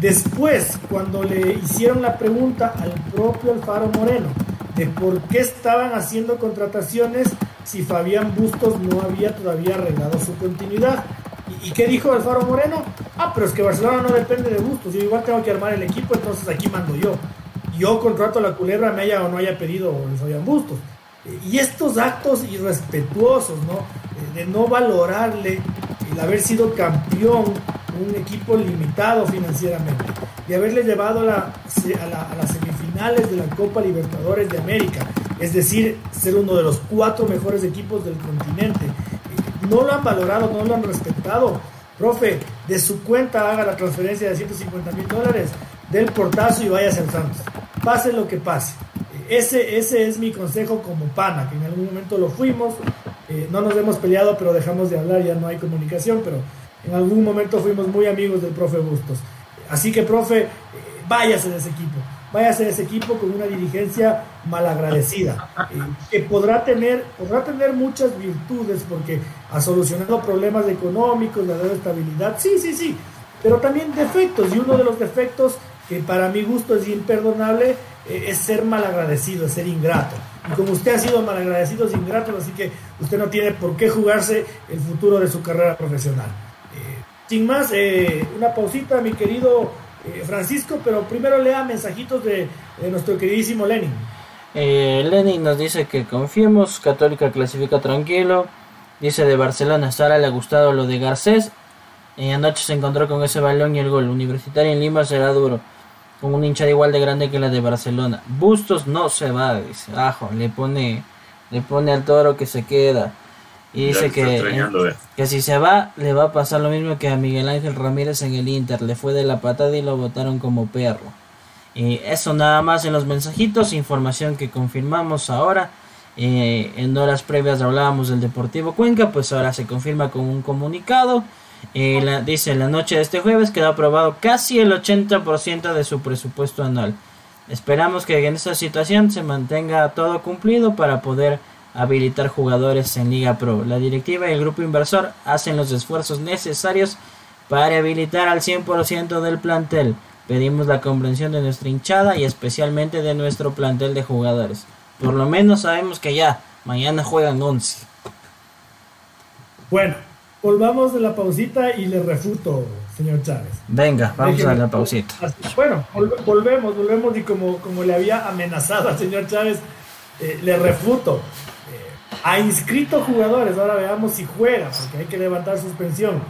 Después, cuando le hicieron la pregunta al propio Alfaro Moreno de por qué estaban haciendo contrataciones si Fabián Bustos no había todavía arreglado su continuidad, ¿Y, qué dijo Alfaro Moreno? Ah, pero es que Barcelona no depende de gustos. Yo igual tengo que armar el equipo, entonces aquí mando yo. Yo contrato a la culebra, me haya o no haya pedido les habían gustos. Y estos actos irrespetuosos, ¿no? Eh, de no valorarle el haber sido campeón, un equipo limitado financieramente, de haberle llevado a, la, a, las semifinales de la Copa Libertadores de América, es decir, ser uno de los cuatro mejores equipos del continente, no lo han valorado, no lo han respetado. Profe, de su cuenta haga la transferencia de 150 mil dólares, del portazo y vaya al Santos. Pase lo que pase. Ese, ese es mi consejo como pana, que en algún momento lo fuimos, eh, no nos hemos peleado, pero dejamos de hablar, ya no hay comunicación, pero en algún momento fuimos muy amigos del profe Bustos. Así que, profe, eh, váyase de ese equipo vaya a ser ese equipo con una dirigencia malagradecida, eh, que podrá tener, podrá tener muchas virtudes porque ha solucionado problemas económicos, ha dado estabilidad, sí, sí, sí, pero también defectos, y uno de los defectos que para mi gusto es imperdonable eh, es ser malagradecido, es ser ingrato. Y como usted ha sido malagradecido, es ingrato, así que usted no tiene por qué jugarse el futuro de su carrera profesional. Eh, sin más, una pausita, mi querido eh, Francisco, pero primero lea mensajitos de, nuestro queridísimo Lenin. Eh, Lenin nos dice que confiemos, Católica clasifica tranquilo. Dice de Barcelona, Sara le ha gustado lo de Garcés. Eh, anoche se encontró con ese balón y el gol. Universitario en Lima será duro. Con un hincha igual de grande que la de Barcelona. Bustos no se va, dice. Ajo, le pone, le pone al toro que se queda. Y dice que, eh, que si se va, le va a pasar lo mismo que a Miguel Ángel Ramírez en el Inter. Le fue de la patada y lo votaron como perro. Y eso nada más en los mensajitos, información que confirmamos ahora. Eh, en horas previas hablábamos del Deportivo Cuenca, pues ahora se confirma con un comunicado. Eh, la, dice, la noche de este jueves quedó aprobado casi el 80% de su presupuesto anual. Esperamos que en esta situación se mantenga todo cumplido para poder habilitar jugadores en Liga Pro. La directiva y el grupo inversor hacen los esfuerzos necesarios para habilitar al 100% del plantel. Pedimos la comprensión de nuestra hinchada y especialmente de nuestro plantel de jugadores. Por lo menos sabemos que ya mañana juegan 11. Bueno, volvamos de la pausita y le refuto, señor Chávez. Venga, vamos a la pausita. Bueno, volvemos, volvemos y como, como le había amenazado al señor Chávez, eh, le refuto ha inscrito jugadores, ahora veamos si juega, porque hay que levantar suspensión.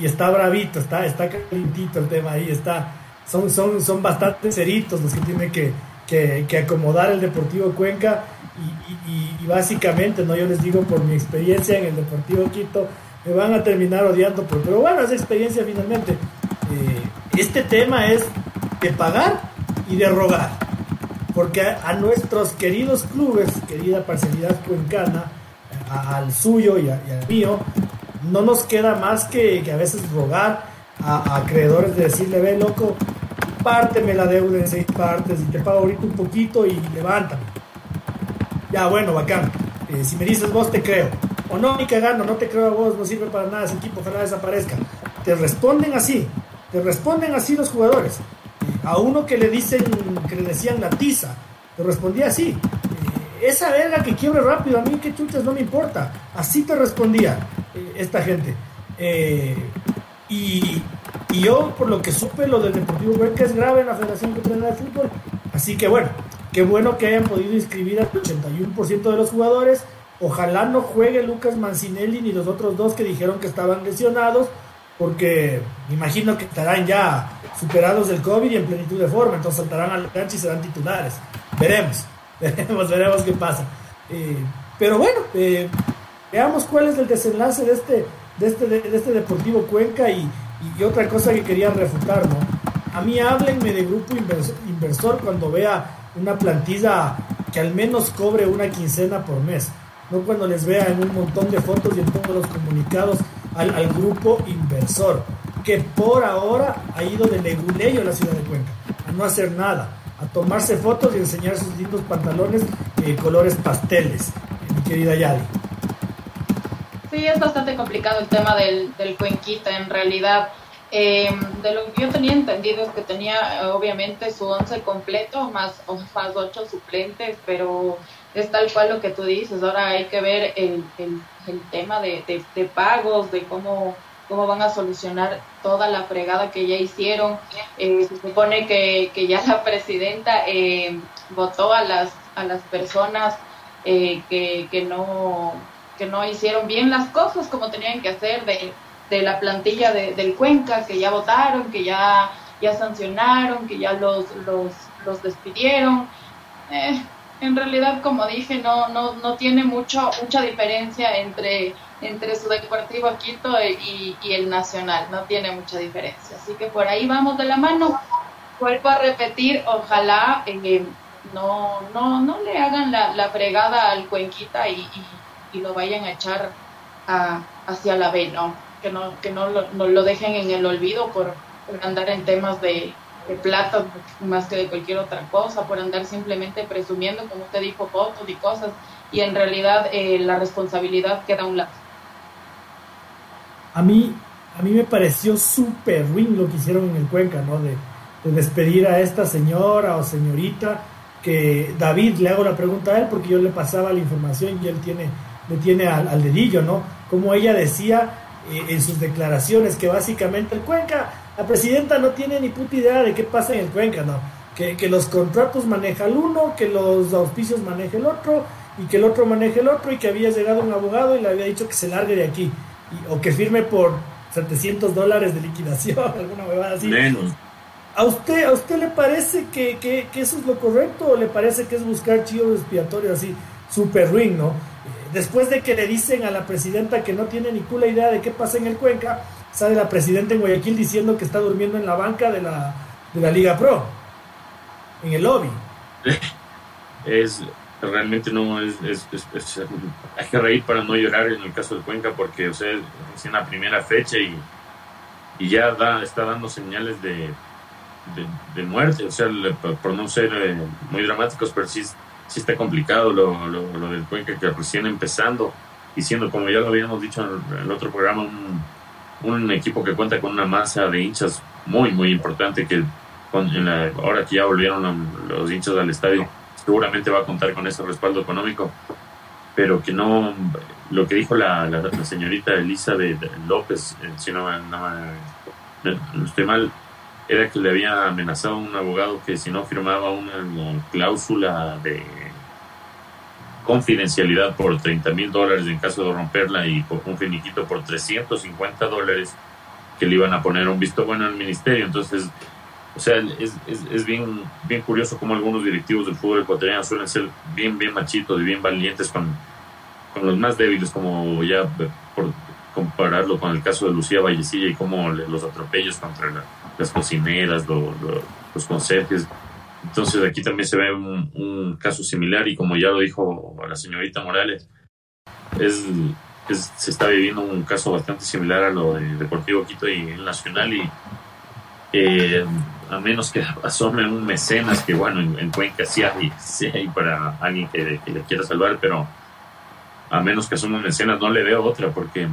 Y está bravito, está, está calentito el tema ahí, está, son, son, son bastante ceritos los que tienen que, que, acomodar el Deportivo Cuenca y, básicamente, no yo les digo por mi experiencia en el Deportivo Quito, me van a terminar odiando, pero, bueno, es experiencia finalmente. Eh, este tema es de pagar y de rogar porque a, nuestros queridos clubes, querida parcialidad cuencana, al suyo y, al mío, no nos queda más que, a veces rogar a, acreedores de decirle, ve loco, párteme la deuda en seis partes y te pago ahorita un poquito y levántame. Ya, bueno, bacán. Eh, si me dices vos, te creo. O no, ni cagando, no te creo a vos, no sirve para nada ese equipo, ojalá desaparezca. Te responden así, te responden así los jugadores a uno que le dicen, que le decían la tiza, te respondía así. Eh, esa verga que quiebre rápido, a mí que chuches no me importa. Así te respondía eh, esta gente. Eh, y, yo, por lo que supe, lo del Deportivo Huerca es grave en la Federación Catalana de Fútbol. Así que bueno, qué bueno que hayan podido inscribir al 81% de los jugadores. Ojalá no juegue Lucas Mancinelli ni los otros dos que dijeron que estaban lesionados porque me imagino que estarán ya superados del COVID y en plenitud de forma, entonces saltarán al cancha y serán titulares. Veremos, veremos, veremos qué pasa. Eh, pero bueno, eh, veamos cuál es el desenlace de este, de este, de este Deportivo Cuenca y, y, otra cosa que quería refutar, ¿no? A mí háblenme de grupo inversor cuando vea una plantilla que al menos cobre una quincena por mes, no cuando les vea en un montón de fotos y en todos los comunicados al, al grupo inversor, que por ahora ha ido de leguleyo a la ciudad de Cuenca, a no hacer nada, a tomarse fotos y enseñar sus lindos pantalones de colores pasteles, mi querida Yadi. Sí, es bastante complicado el tema del, del Cuenquita, en realidad. Eh, de lo que yo tenía entendido es que tenía obviamente su once completo, más, más ocho suplentes, pero es tal cual lo que tú dices. Ahora hay que ver el, el, el tema de, de, pagos, de cómo, cómo van a solucionar toda la fregada que ya hicieron. Eh, se supone que, que, ya la presidenta eh, votó a las, a las personas eh, que, que, no, que no hicieron bien las cosas como tenían que hacer, de de la plantilla de, del Cuenca, que ya votaron, que ya, ya sancionaron, que ya los, los, los despidieron. Eh, en realidad, como dije, no, no, no tiene mucho, mucha diferencia entre, entre su Deportivo Quito y, y, el Nacional, no tiene mucha diferencia. Así que por ahí vamos de la mano. Vuelvo a repetir, ojalá eh, no, no, no le hagan la, la fregada al Cuenquita y, y, lo vayan a echar a, hacia la B, ¿no? que no, que no, lo, no lo dejen en el olvido por, andar en temas de, de, plata más que de cualquier otra cosa, por andar simplemente presumiendo, como usted dijo, fotos y cosas, y en realidad eh, la responsabilidad queda a un lado. A mí, a mí me pareció súper ruin lo que hicieron en el Cuenca, ¿no? De, despedir a esta señora o señorita, que David, le hago la pregunta a él porque yo le pasaba la información y él tiene, le tiene al, al dedillo, ¿no? Como ella decía, eh, en sus declaraciones que básicamente el Cuenca, la presidenta no tiene ni puta idea de qué pasa en el Cuenca, ¿no? Que, que los contratos maneja el uno, que los auspicios maneja el otro y que el otro maneja el otro y que había llegado un abogado y le había dicho que se largue de aquí o que firme por 700 dólares de liquidación, alguna huevada así. Menos. ¿A usted, ¿A usted le parece que, que, que, eso es lo correcto o le parece que es buscar chivos expiatorios así, super ruin, ¿no? después de que le dicen a la presidenta que no tiene ni cula idea de qué pasa en el Cuenca, sale la presidenta en Guayaquil diciendo que está durmiendo en la banca de la, de la Liga Pro, en el lobby. Es realmente no es, hay que reír para no llorar en el caso del Cuenca porque o sea es en la primera fecha y, y ya da, está dando señales de, de, muerte o sea por no ser eh, muy dramáticos pero sí sí está complicado lo, lo, lo, del Cuenca que recién empezando y siendo, como ya lo habíamos dicho en el otro programa, un, un equipo que cuenta con una masa de hinchas muy, muy importante que ahora que ya volvieron los hinchas al estadio, seguramente va a contar con ese respaldo económico, pero que no, lo que dijo la, señorita Elisa de, López, eh, si no, no, estoy mal, era que le había amenazado a un abogado que si no firmaba una cláusula de confidencialidad por 30 mil dólares en caso de romperla y un finiquito por 350 dólares que le iban a poner un visto bueno al ministerio. Entonces, o sea, es, es, bien, bien curioso cómo algunos directivos del fútbol ecuatoriano suelen ser bien, bien machitos y bien valientes con, con los más débiles, como ya por compararlo con el caso de Lucía Vallecilla y cómo los atropellos contra las cocineras, los conserjes entonces aquí también se ve un, caso similar y como ya lo dijo la señorita Morales, es, se está viviendo un caso bastante similar a lo de Deportivo Quito y el Nacional y eh, a menos que asome un mecenas que bueno en, Cuenca sí hay, sí hay para alguien que, que, le quiera salvar pero a menos que asome un mecenas no le veo otra porque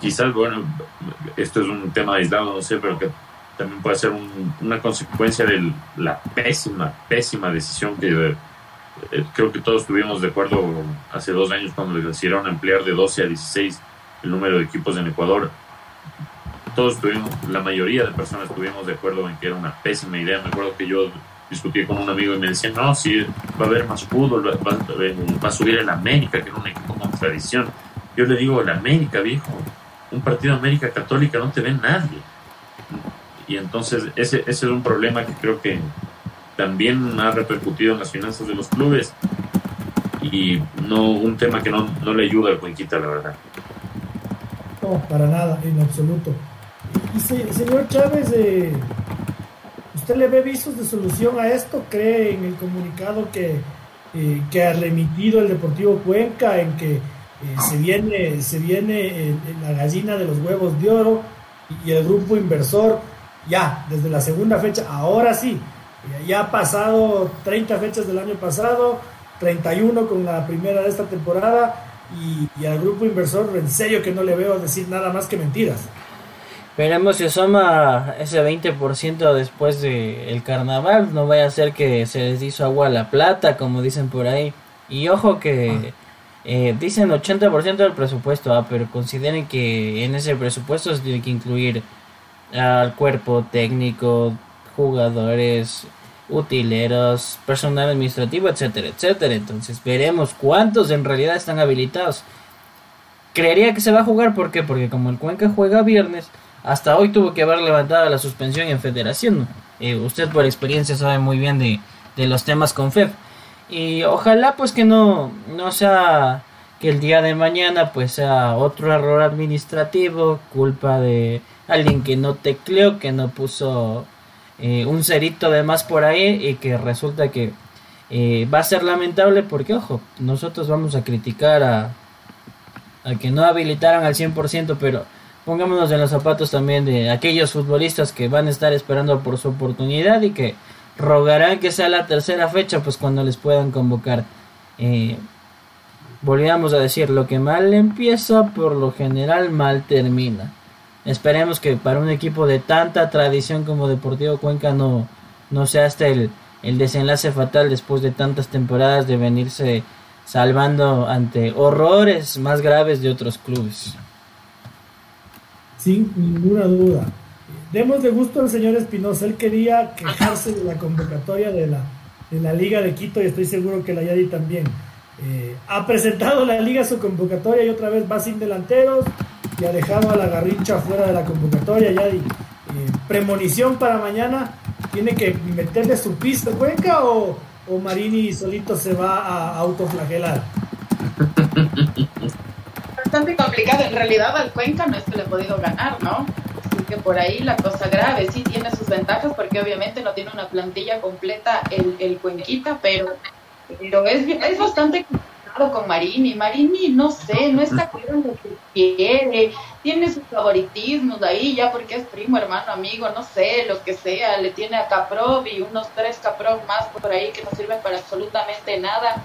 quizás bueno esto es un tema aislado no sé pero que también puede ser una consecuencia de la pésima, pésima decisión que eh, creo que todos estuvimos de acuerdo hace dos años cuando decidieron ampliar de 12 a 16 el número de equipos en Ecuador. Todos estuvimos, la mayoría de personas estuvimos de acuerdo en que era una pésima idea. Me acuerdo que yo discutí con un amigo y me decía, no, si va a haber más fútbol, va, va a subir el América, que era un equipo con tradición. Yo le digo, el América, viejo, un partido América Católica no te ve nadie y entonces ese, ese es un problema que creo que también ha repercutido en las finanzas de los clubes. y no un tema que no, no le ayuda al Cuenquita, la verdad. No, para nada, en absoluto. Y, señor Chávez, eh, ¿usted le ve visos de solución a esto? ¿Cree en el comunicado que, eh, que ha remitido el Deportivo Cuenca, en que eh, se viene, se viene la gallina de los huevos de oro y el grupo inversor ya, desde la segunda fecha, ahora sí, ya ha pasado 30 fechas del año pasado, 31 con la primera de esta temporada y, al grupo inversor en serio que no le veo decir nada más que mentiras. Veremos si asoma ese 20% después del carnaval. No vaya a ser que se les hizo agua a la plata, como dicen por ahí. Y ojo que eh, dicen 80% del presupuesto, ah, pero consideren que en ese presupuesto se tiene que incluir al cuerpo técnico, jugadores, utileros, personal administrativo, etcétera, etcétera. Entonces veremos cuántos en realidad están habilitados. Creería que se va a jugar, ¿por qué? Porque como el Cuenca juega viernes, hasta hoy tuvo que haber levantado la suspensión en federación. Eh, usted por experiencia sabe muy bien de, de los temas con FED. Y ojalá pues que no, no sea que el día de mañana pues sea otro error administrativo, culpa de alguien que no tecleó, que no puso eh, un cerito de más por ahí y que resulta que eh, va a ser lamentable porque, ojo, nosotros vamos a criticar a, a que no habilitaran al 100%, pero pongámonos en los zapatos también de aquellos futbolistas que van a estar esperando por su oportunidad y que rogarán que sea la tercera fecha, pues cuando les puedan convocar. Eh, a decir, lo que mal empieza, por lo general mal termina. Esperemos que para un equipo de tanta tradición como Deportivo Cuenca no, no sea hasta el, el desenlace fatal después de tantas temporadas de venirse salvando ante horrores más graves de otros clubes. Sin ninguna duda. Demos de gusto al señor Espinosa. Él quería quejarse de la convocatoria de la, de la Liga de Quito y estoy seguro que la Yadi también. Eh, ha presentado la Liga su convocatoria y otra vez va sin delanteros, y ha dejado a la garrincha fuera de la convocatoria. Ya eh, premonición para mañana, tiene que meterle su pista Cuenca o, o Marini solito se va a autoflagelar. Bastante complicado, en realidad al Cuenca no es que le he podido ganar, ¿no? Así que por ahí la cosa grave, sí tiene sus ventajas porque obviamente no tiene una plantilla completa el, el Cuenquita, pero, pero es, es bastante con Marini. Marini, no sé, no está claro lo que quiere, tiene sus favoritismos ahí, ya porque es primo, hermano, amigo, no sé, lo que sea. Le tiene a Caprov y unos tres Caprov más por ahí que no sirven para absolutamente nada.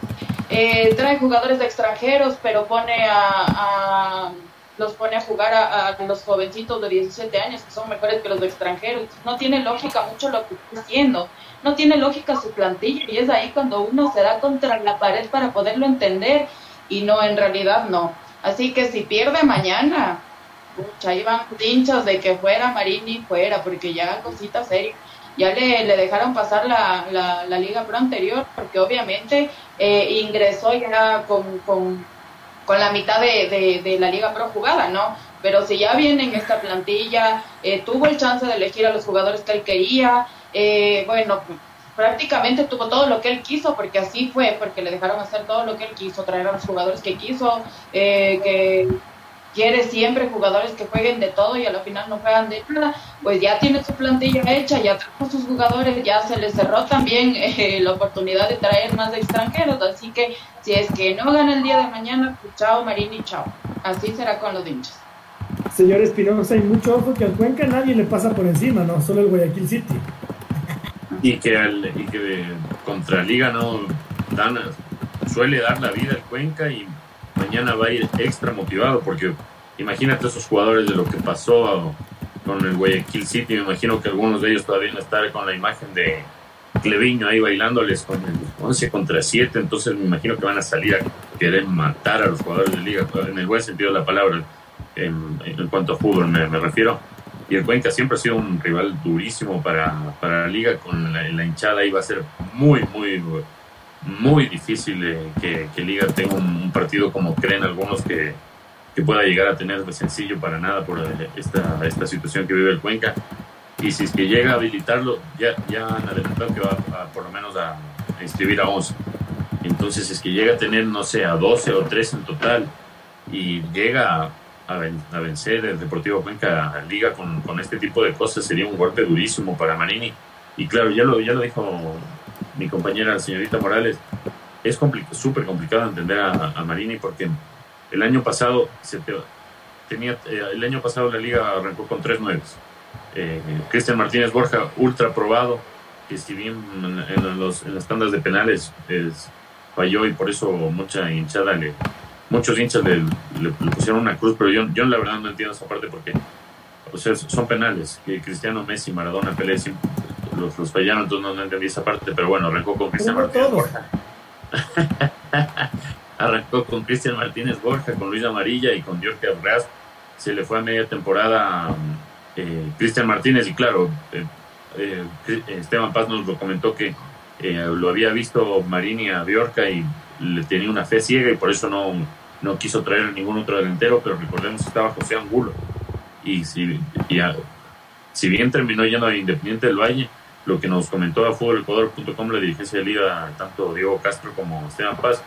Eh, trae jugadores extranjeros, pero pone a, los pone a jugar a, los jovencitos de 17 años que son mejores que los extranjeros. No tiene lógica mucho lo que está haciendo no tiene lógica su plantilla y es ahí cuando uno se da contra la pared para poderlo entender y no, en realidad no. Así que si pierde mañana, pucha, iban hinchas de que fuera Marini fuera, porque ya cosita seria. Ya le, le dejaron pasar la, la, Liga Pro anterior, porque obviamente eh, ingresó ya con, con, con la mitad de, de, la Liga Pro jugada, ¿no? Pero si ya viene en esta plantilla, eh, tuvo el chance de elegir a los jugadores que él quería, eh, bueno, prácticamente tuvo todo lo que él quiso, porque así fue, porque le dejaron hacer todo lo que él quiso, traer a los jugadores que quiso, eh, que quiere siempre jugadores que jueguen de todo y a la final no juegan de nada, pues ya tiene su plantilla hecha, ya trajo sus jugadores, ya se le cerró también eh, la oportunidad de traer más extranjeros, así que si es que no gana el día de mañana, pues chao Marini, chao. Así será con los hinchas. Señor Espinosa, hay mucho ojo que al Cuenca nadie le pasa por encima, ¿no? Solo el Guayaquil City y que, al, y que contra Liga no dan, suele dar la vida al Cuenca y mañana va a ir extra motivado porque imagínate esos jugadores de lo que pasó con el Guayaquil City, me imagino que algunos de ellos todavía a estar con la imagen de Cleviño ahí bailándoles con el 11 contra 7, entonces me imagino que van a salir a querer matar a los jugadores de liga, en el buen sentido de la palabra, en, cuanto a fútbol me refiero y el Cuenca siempre ha sido un rival durísimo para, la liga, con la, hinchada iba a ser muy, muy, muy difícil eh, que, Liga tenga un, partido como creen algunos que, pueda llegar a tener sencillo para nada por eh, esta, esta situación que vive el Cuenca. Y si es que llega a habilitarlo, ya, ya han adelantado que va por lo menos a, inscribir a 11. Entonces es que llega a tener, no sé, a 12 o 13 en total y llega a, a vencer el Deportivo Cuenca Liga con, con, este tipo de cosas sería un golpe durísimo para Marini. Y claro, ya lo, ya lo dijo mi compañera, la señorita Morales, es súper complicado entender a, Marini porque el año pasado se tenía eh, el año pasado la liga arrancó con tres nueves. Eh, Cristian Martínez Borja, ultra probado, que si bien en, los, en las tandas de penales falló y por eso mucha hinchada le, muchos hinchas le, pusieron una cruz, pero yo, yo la verdad no entiendo esa parte porque o sea, son penales, que Cristiano, Messi, Maradona, Pelé los, los fallaron, entonces no, entendí esa parte, pero bueno, arrancó con Cristian Martínez Borja. arrancó con Cristian Martínez Borja, con Luis Amarilla y con Diorque Arras. Se le fue a media temporada eh, Cristian Martínez y claro, eh, eh, Esteban Paz nos lo comentó que lo había visto Marini a Biorca y le tenía una fe ciega y por eso no, no quiso traer ningún otro delantero, pero recordemos que estaba José Angulo. Y si, si bien terminó yendo a Independiente del Valle, lo que nos comentó a fútbolecuador.com la dirigencia de Liga, tanto Diego Castro como Esteban Paz,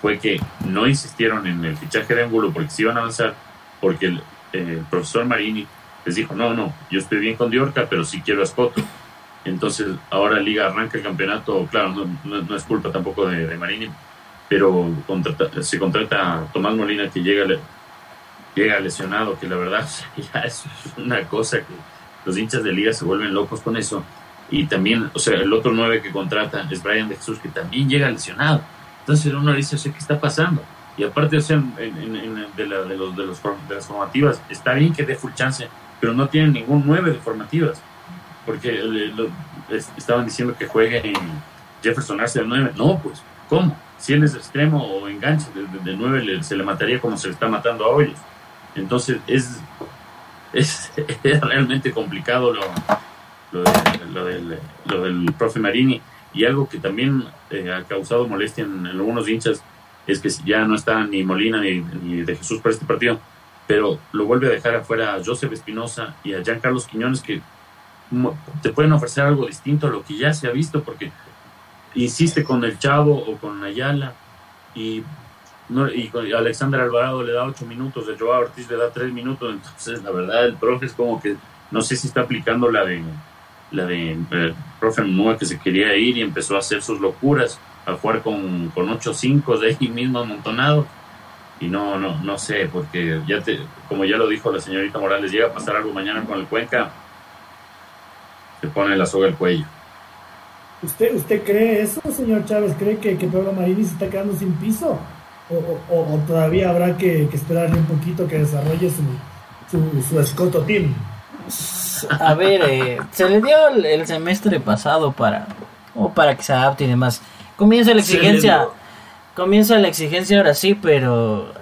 fue que no insistieron en el fichaje de Angulo porque se iban a avanzar, porque el, el profesor Marini les dijo, no, no, yo estoy bien con Diorca, pero sí quiero a Escoto. Entonces, ahora Liga arranca el campeonato, claro, no, no, es culpa tampoco de, Marini, pero se contrata a Tomás Molina que llega, llega lesionado, que la verdad ya es una cosa que los hinchas de Liga se vuelven locos con eso. Y también, o sea, el otro nueve que contrata es Brian de Jesús, que también llega lesionado. Entonces uno dice, o sea, ¿qué está pasando? Y aparte, o sea, de, la, de, los, de, los, de las formativas, está bien que dé full chance, pero no tienen ningún nueve de formativas. Porque eh, estaban diciendo que juegue en Jefferson Arce del 9. No, pues, ¿cómo? Si él es extremo o enganche de, 9, se le mataría como se le está matando a Hoyos. Entonces, es, es, realmente complicado lo, lo, del, lo, del, profe Marini. Y algo que también eh, ha causado molestia en, algunos hinchas es que ya no está ni Molina ni, de Jesús para este partido pero lo vuelve a dejar afuera a Joseph Espinosa y a Carlos Quiñones que te pueden ofrecer algo distinto a lo que ya se ha visto porque insiste con el Chavo o con Ayala y, no, y Alexander Alvarado le da ocho minutos, el Joao Ortiz le da tres minutos, entonces la verdad el profe es como que no sé si está aplicando la de la de el profe Nua que se quería ir y empezó a hacer sus locuras, a jugar con, con ocho cinco de ahí mismo amontonados y no, no, no sé, porque ya te, como ya lo dijo la señorita Morales, llega a pasar algo mañana con el Cuenca, se pone la soga al cuello. ¿Usted, ¿Usted cree eso, señor Chávez? ¿Cree que, que Pablo Marini se está quedando sin piso? ¿O, o, todavía habrá que, esperarle un poquito que desarrolle su, su, su escoto team? A ver, eh, se le dio el, semestre pasado para, o para que se adapte y demás. Comienza la exigencia comienza la exigencia ahora sí, pero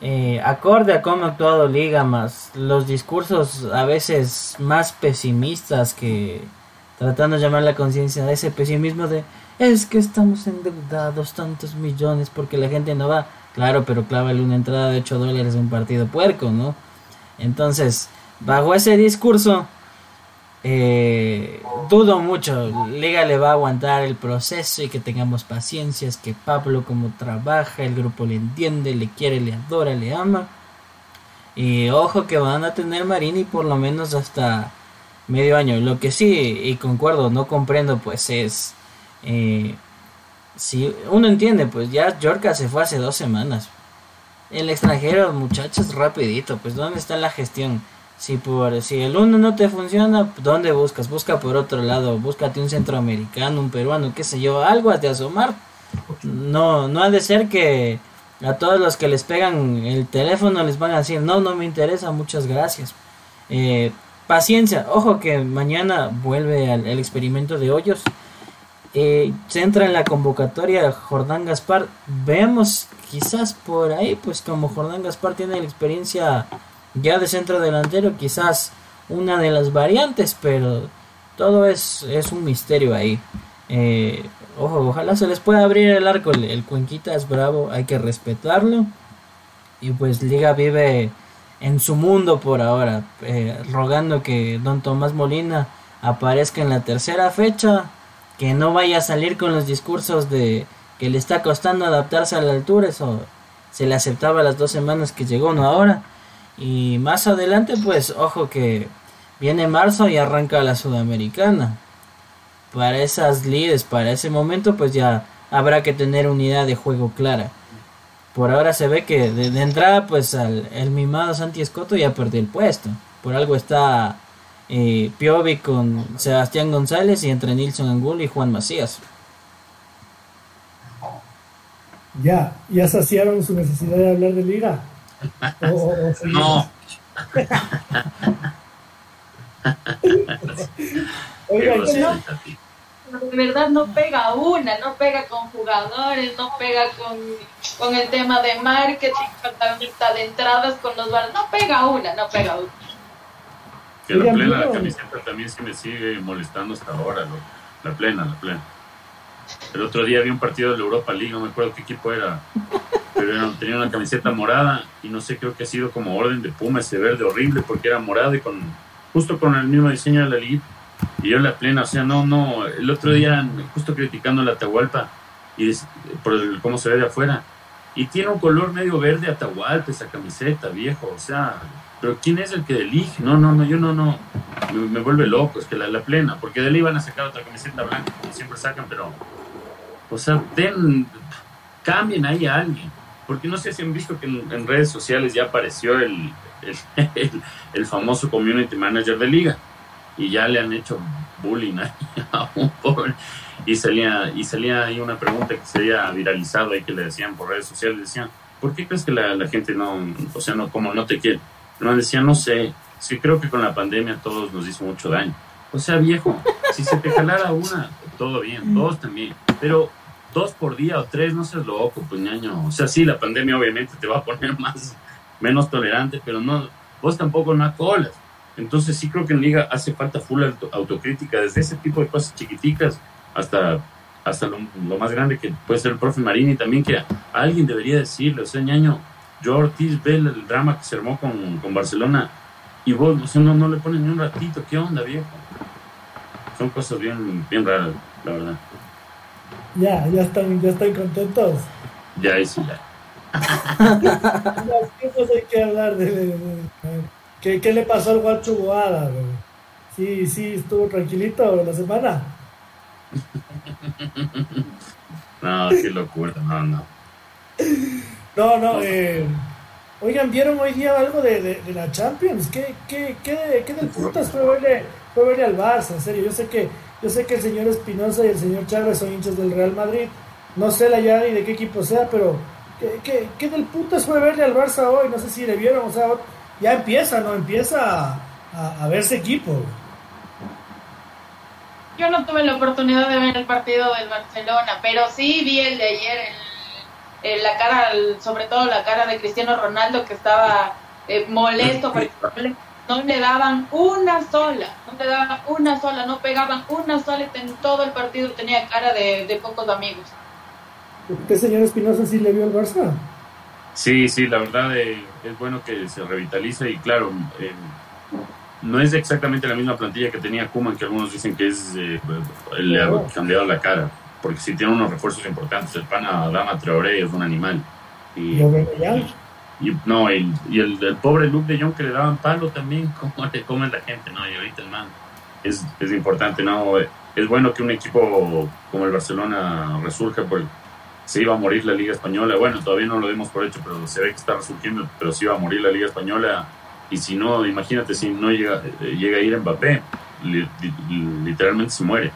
eh, acorde a cómo ha actuado Liga, más los discursos a veces más pesimistas que tratando de llamar la conciencia de ese pesimismo de es que estamos endeudados tantos millones porque la gente no va. Claro, pero clávale una entrada de 8 dólares a un partido puerco, ¿no? Entonces, bajo ese discurso, eh, dudo mucho, Liga le va a aguantar el proceso y que tengamos paciencia, es que Pablo como trabaja, el grupo le entiende, le quiere, le adora, le ama. Y ojo que van a tener Marini por lo menos hasta medio año. Lo que sí, y concuerdo, no comprendo, pues es... Eh, si uno entiende, pues ya Yorka se fue hace dos semanas. El extranjero, muchachos, rapidito, pues ¿dónde está la gestión? Si, por, si el uno no te funciona, ¿dónde buscas? Busca por otro lado, búscate un centroamericano, un peruano, qué sé yo, algo has de asomar. No, no ha de ser que a todos los que les pegan el teléfono les van a decir, no, no me interesa, muchas gracias. Eh, paciencia, ojo que mañana vuelve al, el experimento de hoyos. Eh, se entra en la convocatoria Jordán Gaspar. Vemos quizás por ahí, pues como Jordán Gaspar tiene la experiencia ya de centro delantero quizás una de las variantes, pero todo es, es un misterio ahí. Eh, ojo, ojalá se les pueda abrir el arco. El, Cuenquita es bravo, hay que respetarlo. Y pues Liga vive en su mundo por ahora, eh, rogando que Don Tomás Molina aparezca en la tercera fecha, que no vaya a salir con los discursos de que le está costando adaptarse a la altura, eso se le aceptaba las dos semanas que llegó, no ahora. Y más adelante, pues, ojo que viene marzo y arranca la Sudamericana. Para esas líderes, para ese momento, pues ya habrá que tener unidad de juego clara. Por ahora se ve que de, entrada, pues el mimado Santi Escoto ya perdió el puesto. Por algo está eh, Piovi con Sebastián González y entre Nilson Angulo y Juan Macías. Ya, ya saciaron su necesidad de hablar de liga. no. Oigan, de verdad no pega una, no pega con jugadores, no pega con, con el tema de marketing, con de entradas con los bares, no pega una, no pega una. Que la plena la camiseta también se me sigue molestando hasta ahora, la plena, la plena. El otro día vi un partido de la Europa League, no me acuerdo qué equipo era, pero tenía una camiseta morada y no sé, creo que ha sido como orden de Puma ese verde horrible porque era morado y con justo con el mismo diseño de la liga y yo la plena, o sea, no, no, el otro día justo criticando la Atahualpa y por cómo se ve de afuera y tiene un color medio verde Atahualpa esa camiseta, viejo, o sea, pero ¿quién es el que elige? No, no, no, yo no, no, me, vuelve loco, es que la, la plena, porque de ahí van a sacar otra camiseta blanca, como siempre sacan, pero o sea, den, cambien ahí a alguien. Porque no sé si han visto que en, redes sociales ya apareció el, el, famoso community manager de liga. Y ya le han hecho bullying a un pobre. Y salía, y salía ahí una pregunta que se había viralizado ahí que le decían por redes sociales. Decían, ¿por qué crees que la, la gente no, o sea, no, como no te quiere? No, decía, no sé. Sí, creo que con la pandemia todos nos hizo mucho daño. O sea, viejo, si se te calara una, todo bien, dos también. Pero dos por día o tres, no seas loco, pues ñaño. O sea, sí, la pandemia obviamente te va a poner más, menos tolerante, pero no, vos tampoco no colas. Entonces sí creo que en liga hace falta full autocrítica, desde ese tipo de cosas chiquiticas hasta, hasta lo, más grande que puede ser el profe Marini también, que alguien debería decirle, o sea, ñaño, yo Ortiz ve el, drama que se armó con, con Barcelona y vos, o sea, no, no le ponen ni un ratito, ¿qué onda, viejo? Son cosas bien, bien raras, la verdad. Ya, ya están, ya están contentos. Ya, sí, ya. ¿Qué hay que hablar de, ¿Qué, ¿Qué, le pasó al guacho Boada? Sí, sí, estuvo tranquilito la semana. no, qué locura, no, no. No, no, eh, oigan, ¿vieron hoy día algo de, de, la Champions? ¿Qué, qué, qué, qué del putas fue verle, fue verle al Barça? En serio, yo sé que yo sé que el señor Espinosa y el señor Chávez son hinchas del Real Madrid. No sé la ya ni de qué equipo sea, pero ¿qué, qué, del putas fue verle al Barça hoy? No sé si le vieron, o sea, ya empieza, ¿no? Empieza a, verse equipo. Yo no tuve la oportunidad de ver el partido del Barcelona, pero sí vi el de ayer, el, la cara, sobre todo la cara de Cristiano Ronaldo que estaba eh, molesto porque no le daban una sola, no le daban una sola, no pegaban una sola en todo el partido tenía cara de, pocos amigos. ¿Usted, señor Espinosa, sí le vio al Barça? Sí, sí, la verdad eh, es bueno que se revitalice y claro, eh, no es exactamente la misma plantilla que tenía Kuman, que algunos dicen que es eh, le ha cambiado la cara, porque si tiene unos refuerzos importantes, el pana Dama Traoré es un animal. Y, y no, y, y el, pobre Luke de Jong que le daban palo también, como le comen la gente, ¿no? Y ahorita el man es, es importante, ¿no? Es bueno que un equipo como el Barcelona resurja, porque se iba a morir la Liga Española. Bueno, todavía no lo dimos por hecho, pero se ve que está resurgiendo, pero se iba a morir la Liga Española. Y si no, imagínate, si no llega, eh, llega a ir Mbappé, literalmente se muere.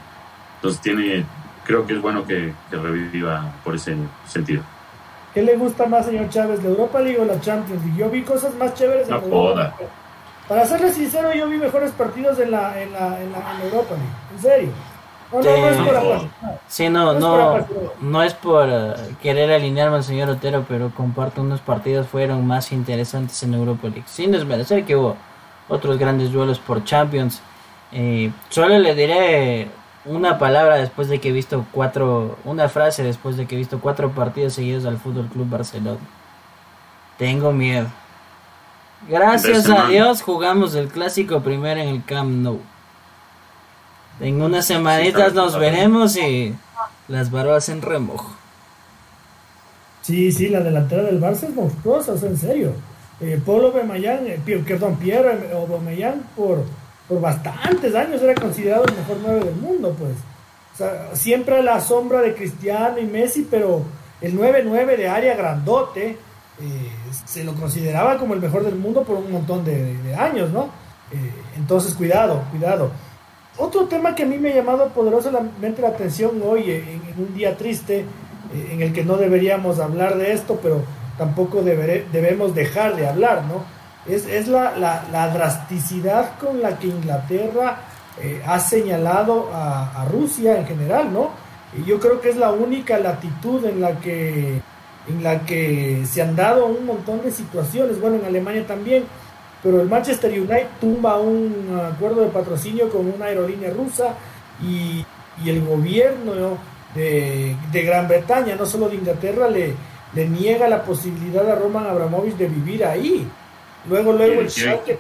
Entonces tiene, creo que es bueno que, que reviva por ese sentido. ¿Qué le gusta más, señor Chávez, la Europa League o la Champions League? Yo vi cosas más chéveres en Europa. Para serle sincero, yo vi mejores partidos en la, en la, en la, Europa League. En serio. No, no, no es por Sí, no, no, no, es por eh, querer alinearme al señor Otero, pero comparto unos partidos fueron más interesantes en Europa League. Sin desmerecer que hubo otros grandes duelos por Champions. Eh, solo le diré una palabra después de que he visto cuatro, una frase después de que he visto cuatro partidos seguidos al Fútbol Club Barcelona. Tengo miedo. Gracias a Dios jugamos el clásico primero en el Camp Nou. En unas semanitas nos veremos y las barbas en remojo. Sí, sí, la delantera del Barça es monstruosa, en serio. Eh, Polo Bemayán, eh, perdón, Pierre Aubameyang por, por bastantes años era considerado el mejor 9 del mundo, pues. O sea, siempre a la sombra de Cristiano y Messi, pero el 9-9 de área grandote eh, se lo consideraba como el mejor del mundo por un montón de, años, ¿no? entonces, cuidado, cuidado. Otro tema que a mí me ha llamado poderosamente la atención hoy, en un día triste, en el que no deberíamos hablar de esto, pero tampoco debemos dejar de hablar, ¿no? Es, es la, la, drasticidad con la que Inglaterra eh, ha señalado a, Rusia en general, ¿no? Y yo creo que es la única latitud en la que en la que se han dado un montón de situaciones, bueno, en Alemania también, pero el Manchester United tumba un acuerdo de patrocinio con una aerolínea rusa y, y el gobierno de, de, Gran Bretaña, no solo de Inglaterra, le, le niega la posibilidad a Roman Abramovich de vivir ahí. Luego, luego el Schalke,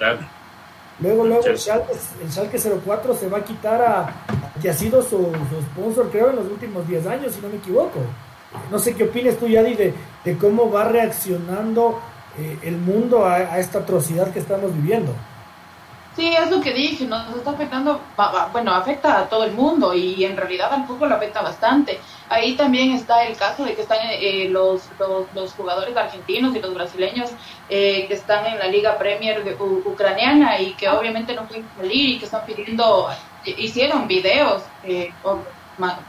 luego, luego el Schalke, el 04 se va a quitar a, que ha sido su, sponsor, creo, en los últimos 10 años, si no me equivoco. No sé qué opinas tú, Yadi, de, de cómo va reaccionando eh, el mundo a esta atrocidad que estamos viviendo. Sí, es lo que dije, nos está afectando, bueno, afecta a todo el mundo y en realidad al fútbol afecta bastante. Ahí también está el caso de que están eh, los, los, jugadores argentinos y los brasileños eh, que están en la Liga Premier de, ucraniana y que obviamente no pueden salir y que están pidiendo, hicieron videos. Eh,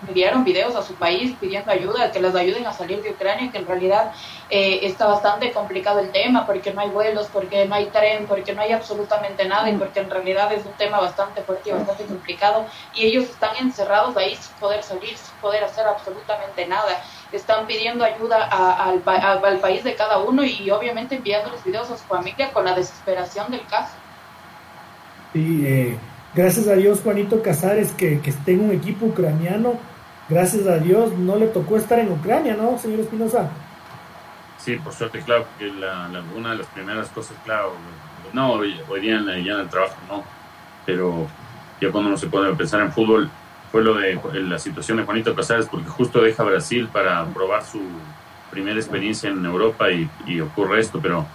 enviaron videos a su país pidiendo ayuda, que les ayuden a salir de Ucrania, que en realidad eh, está bastante complicado el tema, porque no hay vuelos, porque no hay tren, porque no hay absolutamente nada y porque en realidad es un tema bastante fuerte y bastante complicado y ellos están encerrados ahí sin poder salir, sin poder hacer absolutamente nada. Están pidiendo ayuda al, al país de cada uno y obviamente enviándoles videos a su familia con la desesperación del caso. Sí, eh, Gracias a Dios, Juanito Casares, que, que esté en un equipo ucraniano. Gracias a Dios, no le tocó estar en Ucrania, ¿no, señor Espinosa? Sí, por suerte, claro, que la, una de las primeras cosas, claro, no, hoy, día en, ya en el trabajo no, pero ya cuando uno se pone a pensar en fútbol, fue lo de la situación de Juanito Casares, porque justo deja Brasil para probar su primera experiencia en Europa y, y ocurre esto, pero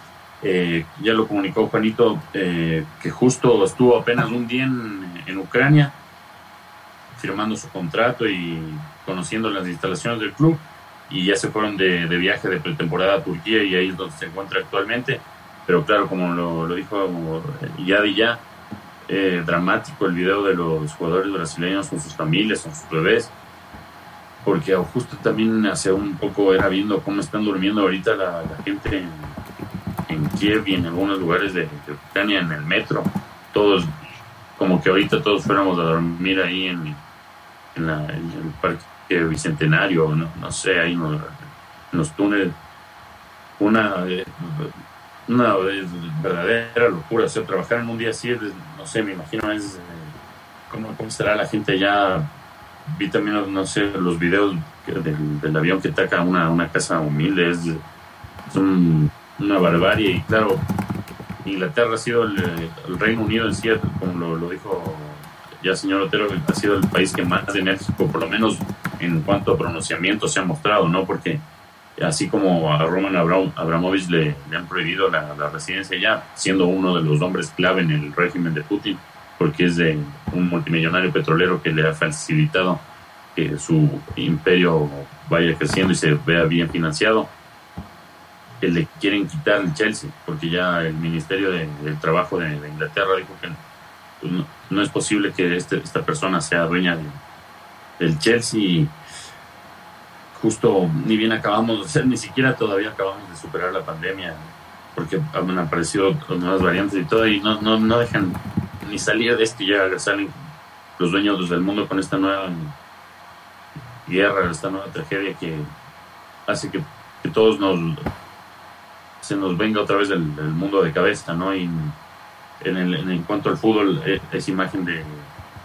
eh, ya lo comunicó Juanito, eh, que justo estuvo apenas un día en, Ucrania, firmando su contrato y conociendo las instalaciones del club, y ya se fueron de, viaje de pretemporada a Turquía y ahí es donde se encuentra actualmente. Pero claro, como lo, lo dijo Yadi ya, eh, dramático el video de los jugadores brasileños con sus familias, con sus bebés, porque justo también hace un poco era viendo cómo están durmiendo ahorita la, la gente en, en Kiev y en algunos lugares de, Ucrania, en el metro, todos, como que ahorita todos fuéramos a dormir ahí en, en, el parque bicentenario, no, no sé, ahí en los, túneles. Una, una verdadera locura, o sea, trabajar en un día así, no sé, me imagino es, eh, ¿cómo, cómo estará la gente allá? Vi también, no sé, los videos del, avión que ataca una, una casa humilde, es un una barbarie. Y claro, Inglaterra ha sido el, Reino Unido en sí, como lo, dijo ya el señor Otero, ha sido el país que más de México, por lo menos en cuanto a pronunciamiento, se ha mostrado, ¿no? Porque así como a Roman Abramovich le, le han prohibido la, residencia ya, siendo uno de los hombres clave en el régimen de Putin, porque es de un multimillonario petrolero que le ha facilitado que su imperio vaya creciendo y se vea bien financiado que le quieren quitar el Chelsea, porque ya el Ministerio de, del Trabajo de, Inglaterra dijo que pues, no, es posible que este, esta persona sea dueña del Chelsea. Justo ni bien acabamos de hacer, ni siquiera todavía acabamos de superar la pandemia, porque han aparecido nuevas variantes y todo, y no, no, no dejan ni salir de esto y ya salen los dueños del mundo con esta nueva guerra, esta nueva tragedia que hace que, que todos nos se nos venga otra vez el, mundo de cabeza, ¿no? Y en, el, en, cuanto al fútbol, e, es, imagen de,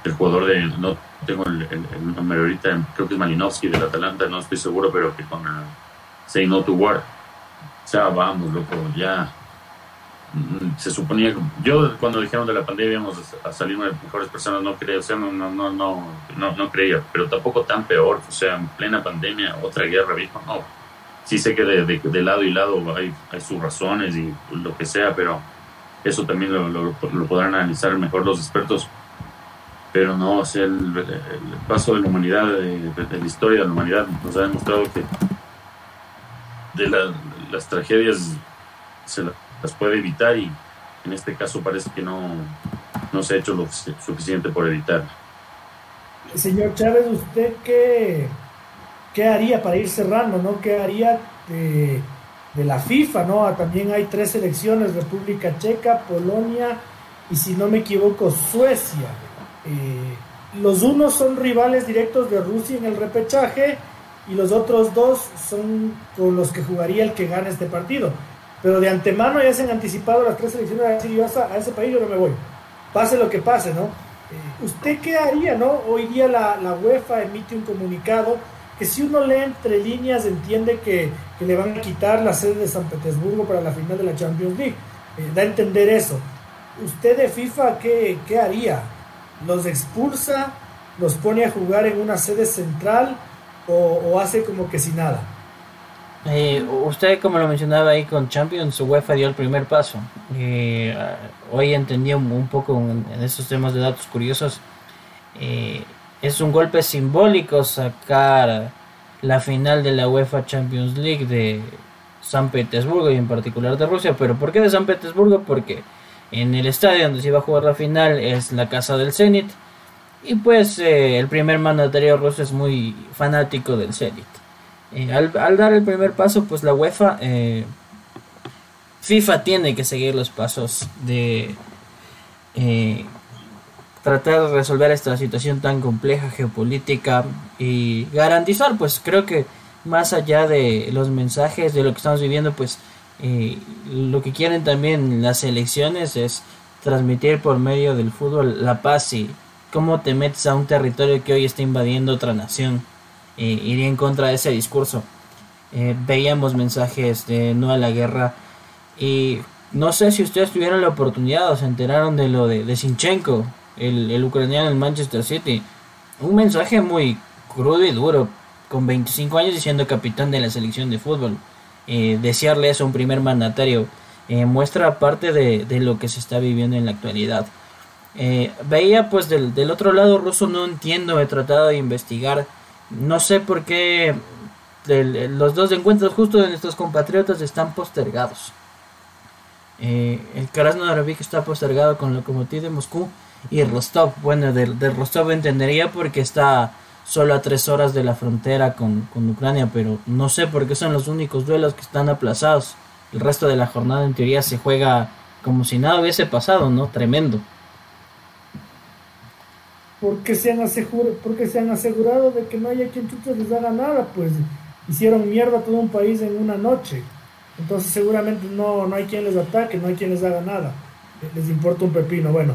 del jugador de, no tengo el, nombre ahorita, creo que es Malinowski del Atalanta, no estoy seguro, pero que con Say No to War. O sea, vamos, loco, ya mm, se suponía, yo cuando dijeron de la pandemia íbamos a salir de mejores personas, no creía, o sea, no, no, no, no, no, creía, pero tampoco tan peor, o sea, en plena pandemia, otra guerra, viejo, no, sí sé que de, de, lado y lado hay, hay, sus razones y lo que sea, pero eso también lo, lo, podrán analizar mejor los expertos. Pero no, o el, paso de la humanidad, de, la historia de la humanidad, nos ha demostrado que de las tragedias se las puede evitar y en este caso parece que no, no se ha hecho lo suficiente por evitar. Señor Chávez, ¿usted qué, qué haría para ir cerrando, no? ¿Qué haría de, la FIFA, no? Ah, también hay tres selecciones, República Checa, Polonia y si no me equivoco, Suecia. Eh, los unos son rivales directos de Rusia en el repechaje y los otros dos son con los que jugaría el que gane este partido. Pero de antemano ya se han anticipado las tres selecciones a ese país yo no me voy. Pase lo que pase, ¿no? ¿Usted qué haría, no? Hoy día la, la, UEFA emite un comunicado que si uno lee entre líneas entiende que, que, le van a quitar la sede de San Petersburgo para la final de la Champions League. Eh, da a entender eso. ¿Usted de FIFA qué, qué haría? ¿Los expulsa? ¿Los pone a jugar en una sede central? ¿O, hace como que sin nada? Eh, usted, como lo mencionaba ahí con Champions, UEFA dio el primer paso. Eh, hoy entendí un, poco en, estos temas de datos curiosos. Es un golpe simbólico sacar la final de la UEFA Champions League de San Petersburgo y en particular de Rusia. ¿Pero por qué de San Petersburgo? Porque en el estadio donde se iba a jugar la final es la casa del Zenit. Y pues el primer mandatario ruso es muy fanático del Zenit. Eh, al, dar el primer paso, pues la UEFA, eh, FIFA tiene que seguir los pasos de eh, tratar de resolver esta situación tan compleja geopolítica y garantizar, pues creo que más allá de los mensajes de lo que estamos viviendo, pues lo que quieren también las elecciones es transmitir por medio del fútbol la paz y cómo te metes a un territorio que hoy está invadiendo otra nación eh, iría en contra de ese discurso. Eh, veíamos mensajes de no a la guerra y no sé si ustedes tuvieron la oportunidad o se enteraron de lo de, de Sinchenko, el, ucraniano en Manchester City. Un mensaje muy crudo y duro, con 25 años diciendo capitán de la selección de fútbol. Eh, desearle eso a un primer mandatario eh, muestra parte de, lo que se está viviendo en la actualidad. veía pues del, otro lado ruso, no entiendo, he tratado de investigar no sé por qué los dos encuentros justo de nuestros compatriotas están postergados. Eh, el Krasnodar está postergado con Lokomotiv de Moscú y Rostov. Bueno, de, Rostov entendería porque está solo a tres horas de la frontera con, con, Ucrania, pero no sé por qué son los únicos duelos que están aplazados. El resto de la jornada en teoría se juega como si nada hubiese pasado, ¿no? Tremendo porque se han porque se han asegurado de que no haya quien les haga nada, pues hicieron mierda a todo un país en una noche. Entonces seguramente no, no hay quien les ataque, no hay quien les haga nada. Les importa un pepino. Bueno,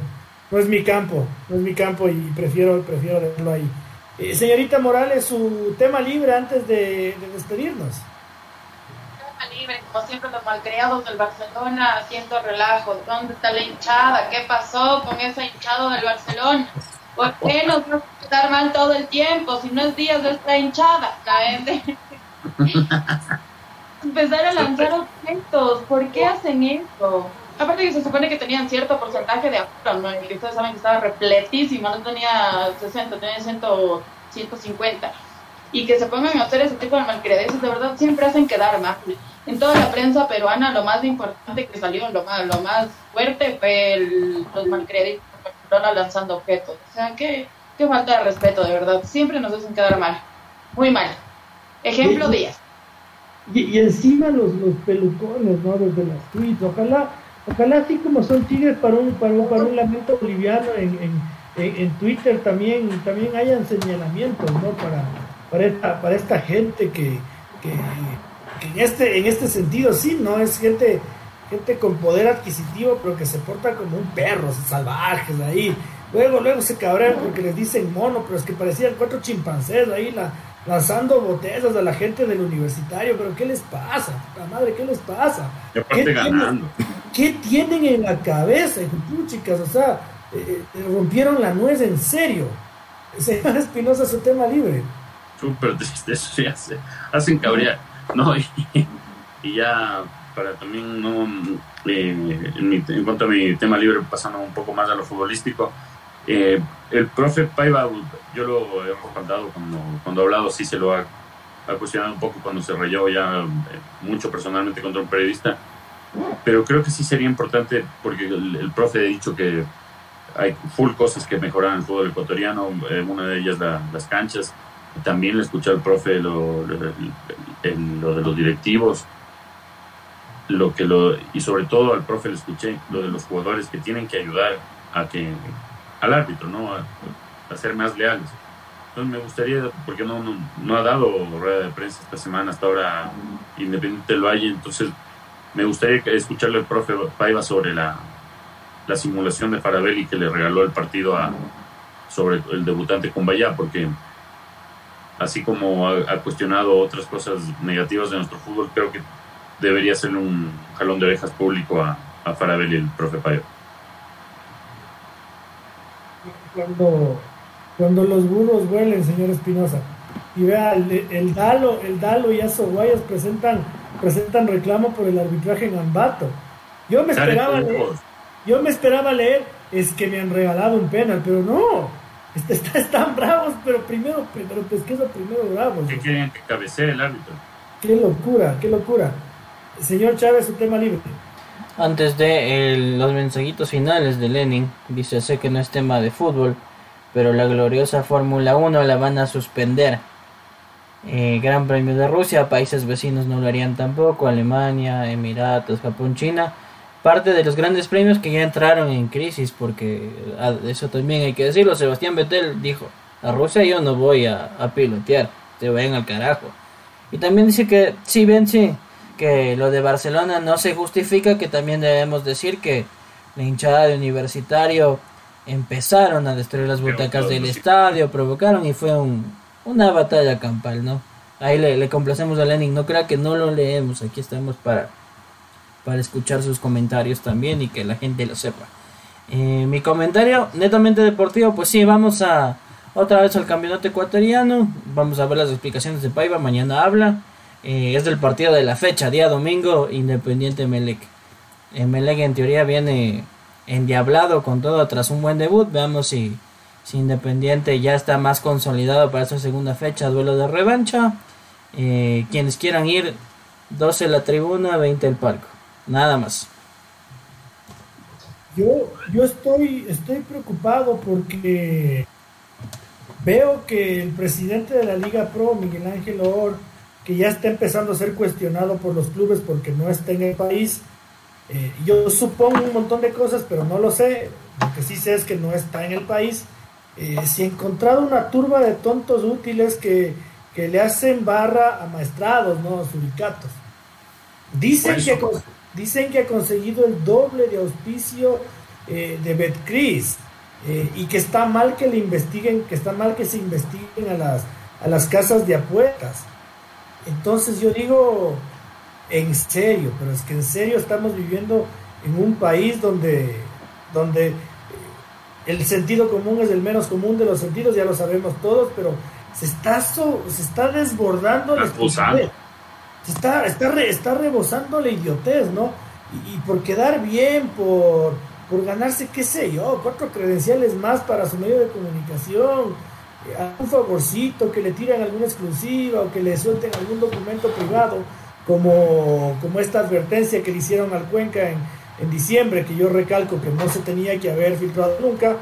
no es mi campo, no es mi campo y prefiero, prefiero dejarlo ahí. Eh, señorita Morales, su tema libre antes de, despedirnos. Tema libre, como siempre los malcriados del Barcelona haciendo relajo. ¿Dónde está la hinchada? ¿Qué pasó con esa hinchada del Barcelona? ¿Por qué nos va a estar mal todo el tiempo? Si no es días de esta hinchada, la gente. Empezar a lanzar objetos, ¿por qué hacen esto? Aparte que se supone que tenían cierto porcentaje de aforo, ¿no? Y ustedes saben que estaba repletísima, no tenía 60, tenía 100, 150. Y que se pongan a hacer ese tipo de malcredeces, de verdad, siempre hacen quedar mal. En toda la prensa peruana, lo más importante que salió, lo más, lo más fuerte fue el, los malcredeces lanzando objetos. O sea, qué, qué falta de respeto, de verdad. Siempre nos hacen quedar mal. Muy mal. Ejemplo Díaz. Y, y, encima los, los pelucones, ¿no? Desde las tweets. Ojalá, ojalá así como son tigres para un, para un, para un lamento boliviano en, en, en, Twitter también, también hayan señalamientos, ¿no? Para, para, esta, para esta gente que, que, que en, este, en este sentido sí, ¿no? Es gente gente con poder adquisitivo, pero que se porta como un perro, salvajes ahí. Luego, luego se cabrean porque les dicen mono, pero es que parecían cuatro chimpancés ahí la, lanzando botellas a la gente del universitario. Pero ¿qué les pasa? La madre, ¿qué les pasa? ¿Qué, tienen, ¿Qué tienen en la cabeza, chicas? O sea, eh, eh, rompieron la nuez en serio. Señor Espinosa, su tema libre. Súper triste, eso ya se hacen cabrear no, y, ya para también no eh, en, cuanto a mi tema libre pasando un poco más a lo futbolístico eh, el profe Paiva yo lo he respaldado cuando, cuando ha hablado sí se lo ha, cuestionado un poco cuando se rayó ya mucho personalmente contra un periodista pero creo que sí sería importante porque el, profe ha dicho que hay full cosas que mejoran el fútbol ecuatoriano, una de ellas las canchas, también le escuché al profe lo, de los directivos, lo que lo, y sobre todo al profe le escuché lo de los jugadores que tienen que ayudar a que, al árbitro, ¿no? A, ser más leales. Entonces me gustaría, porque no, no, ha dado rueda de prensa esta semana, hasta ahora Independiente lo hay, entonces me gustaría escucharle al profe Paiva sobre la, la simulación de Farabelli que le regaló el partido a, sobre el debutante con Bayá, porque así como ha, cuestionado otras cosas negativas de nuestro fútbol, creo que debería ser un jalón de orejas público a, a Farabelli, el profe Payo. Cuando, cuando los burros huelen, señor Espinosa, y vea, el, Dalo, el Dalo y Aso Guayas presentan, presentan reclamo por el arbitraje en Ambato. Yo me esperaba leer, yo me esperaba leer, es que me han regalado un penal, pero no, están bravos, pero primero, pero Pesqueso primero bravos. ¿Qué quieren que cabecee el árbitro? Qué locura, qué locura. Señor Chávez, su tema libre. Antes de los mensajitos finales de Lenin, dice, sé que no es tema de fútbol, pero la gloriosa Fórmula 1 la van a suspender. Eh, Gran Premio de Rusia, países vecinos no lo harían tampoco, Alemania, Emiratos, Japón, China parte de los grandes premios que ya entraron en crisis, porque ah, eso también hay que decirlo. Sebastián Vettel dijo: A Rusia yo no voy a, pilotear, te vayan al carajo. Y también dice que, sí, ven, sí, que lo de Barcelona no se justifica, que también debemos decir que la hinchada de universitario empezaron a destruir las butacas del estadio, provocaron y fue un, una batalla campal, ¿no? Ahí le, le complacemos a Lenin, no crea que no lo leemos, aquí estamos para para escuchar sus comentarios también y que la gente lo sepa. Eh, mi comentario netamente deportivo, pues sí, vamos a otra vez al campeonato ecuatoriano. Vamos a ver las explicaciones de Paiva. Mañana habla. Eh, es del partido de la fecha, día domingo, Independiente Melec. Eh, Melec en teoría viene endiablado con todo tras un buen debut. Veamos si, si Independiente ya está más consolidado para esa segunda fecha, duelo de revancha. quienes quieran ir, 12 la tribuna, 20 el palco. Nada más. Yo, yo estoy, estoy preocupado porque veo que el presidente de la Liga Pro, Miguel Ángel Or, que ya está empezando a ser cuestionado por los clubes porque no está en el país. Eh, yo supongo un montón de cosas, pero no lo sé. Lo que sí sé es que no está en el país. Eh, si he encontrado una turba de tontos útiles que, que le hacen barra a maestrados, ¿no? A sindicatos. Dicen que, Dicen que ha conseguido el doble de auspicio eh, de Betcris eh, y que está mal que le investiguen, que está mal que se investiguen a las, a las casas de apuestas. Entonces yo digo, en serio, pero es que en serio estamos viviendo en un país donde, donde el sentido común es el menos común de los sentidos, ya lo sabemos todos, pero se está, se está desbordando la está, está, está rebosando la idiotez, ¿no? Y, por quedar bien, por, por ganarse, qué sé yo, cuatro credenciales más para su medio de comunicación, eh, un favorcito, que le tiren alguna exclusiva o que le suelten algún documento privado, como, como esta advertencia que le hicieron al Cuenca en, en diciembre, que yo recalco que no se tenía que haber filtrado nunca,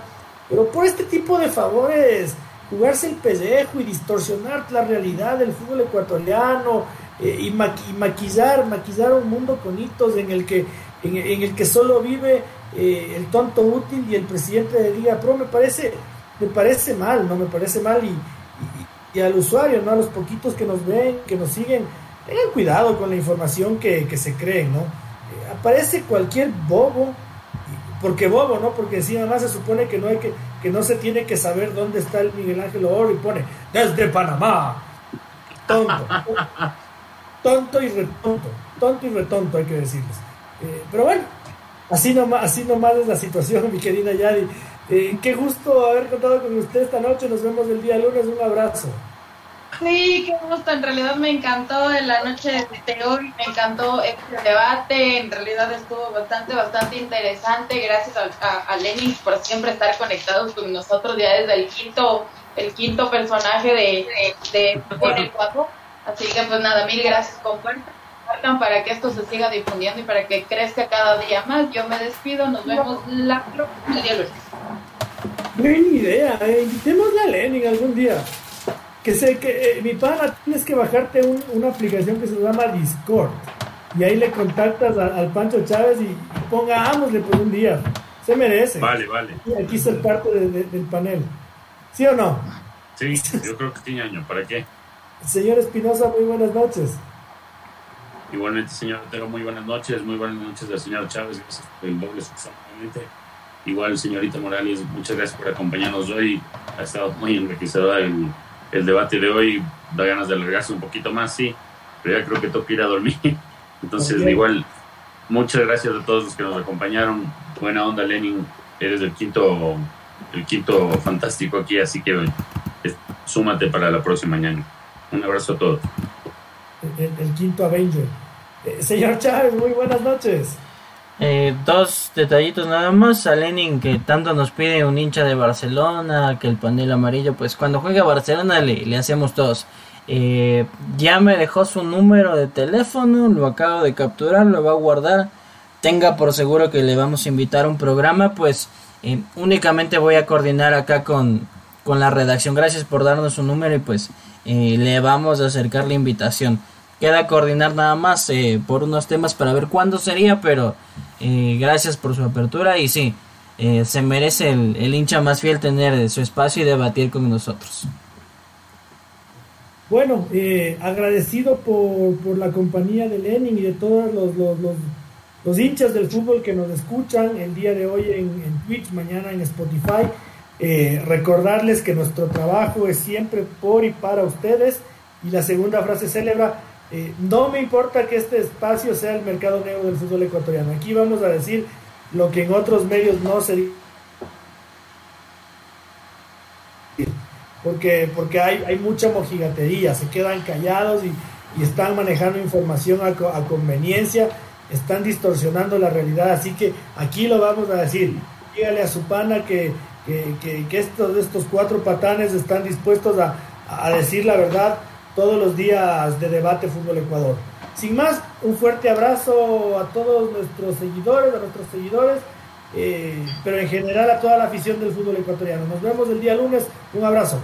pero por este tipo de favores, jugarse el pellejo y distorsionar la realidad del fútbol ecuatoriano, eh, y, maquillar, maquillar un mundo con hitos en el que, en, el que solo vive eh, el tonto útil y el presidente de Liga Pro, me parece, me parece mal, ¿no? Me parece mal y, y, al usuario, ¿no? A los poquitos que nos ven, que nos siguen, tengan cuidado con la información que, que se creen, ¿no? Aparece cualquier bobo, porque bobo, ¿no? Porque encima más se supone que no hay que, que no se tiene que saber dónde está el Miguel Ángel Oro y pone desde Panamá. Tonto. tonto y retonto, tonto y retonto hay que decirles. Eh, pero bueno, así nomás, así nomás es la situación, mi querida Yadi. Eh, qué gusto haber contado con usted esta noche, nos vemos el día lunes, un abrazo. Sí, qué gusto. En realidad me encantó en la noche de hoy, me encantó este debate. En realidad estuvo bastante, bastante interesante. Gracias a, a, Lenin por siempre estar conectados con nosotros ya desde el quinto, el quinto personaje de, de, de. Así que pues nada, mil gracias, compartan para que esto se siga difundiendo y para que crezca cada día más. Yo me despido, nos vemos la próxima. Buena idea, eh. invitémosle a Lenin algún día. Que sé que, eh, mi pana, tienes que bajarte una aplicación que se llama Discord. Y ahí le contactas al Pancho Chávez y, y pongámosle por un día. Se merece. Vale, vale. Y aquí ser parte del panel. ¿Sí o no? Sí, yo creo que tiene año. ¿Para qué? Señor Espinosa, muy buenas noches. Igualmente, señor Otero, muy buenas noches. Muy buenas noches del señor Chávez. Gracias por el doble Igual, señorita Morales, muchas gracias por acompañarnos hoy. Ha estado muy enriquecedor el, el debate de hoy. Da ganas de alargarse un poquito más, sí, pero ya creo que toca ir a dormir. Entonces, igual, muchas gracias a todos los que nos acompañaron. Buena onda, Lenin. Eres el quinto, el quinto fantástico aquí, así que súmate para la próxima mañana. Un abrazo a todos. El, quinto Avenger. Eh, señor Chávez, muy buenas noches. Eh, dos detallitos nada más. A Lenin que tanto nos pide un hincha de Barcelona, que el panel amarillo, pues cuando juegue a Barcelona le, le hacemos todos. Eh, ya me dejó su número de teléfono, lo acabo de capturar, lo va a guardar. Tenga por seguro que le vamos a invitar a un programa, pues eh, únicamente voy a coordinar acá con, con la redacción. Gracias por darnos su número y pues le vamos a acercar la invitación. Queda coordinar nada más eh, por unos temas para ver cuándo sería, pero eh, gracias por su apertura y sí, eh, se merece el, hincha más fiel tener su espacio y debatir con nosotros. Bueno, agradecido por, por, la compañía de Lenin y de todos los, los, los, hinchas del fútbol que nos escuchan el día de hoy en, Twitch, mañana en Spotify. recordarles que nuestro trabajo es siempre por y para ustedes. Y la segunda frase celebra, eh, no me importa que este espacio sea el mercado negro del fútbol ecuatoriano. Aquí vamos a decir lo que en otros medios no se porque porque hay, hay mucha mojigatería, se quedan callados y, están manejando información a, conveniencia, están distorsionando la realidad, así que aquí lo vamos a decir, dígale a su pana que, que, estos, estos cuatro patanes están dispuestos a, a decir la verdad todos los días de debate Fútbol Ecuador. Sin más, un fuerte abrazo a todos nuestros seguidores, a nuestros seguidores, eh, pero en general a toda la afición del fútbol ecuatoriano. Nos vemos el día lunes. Un abrazo.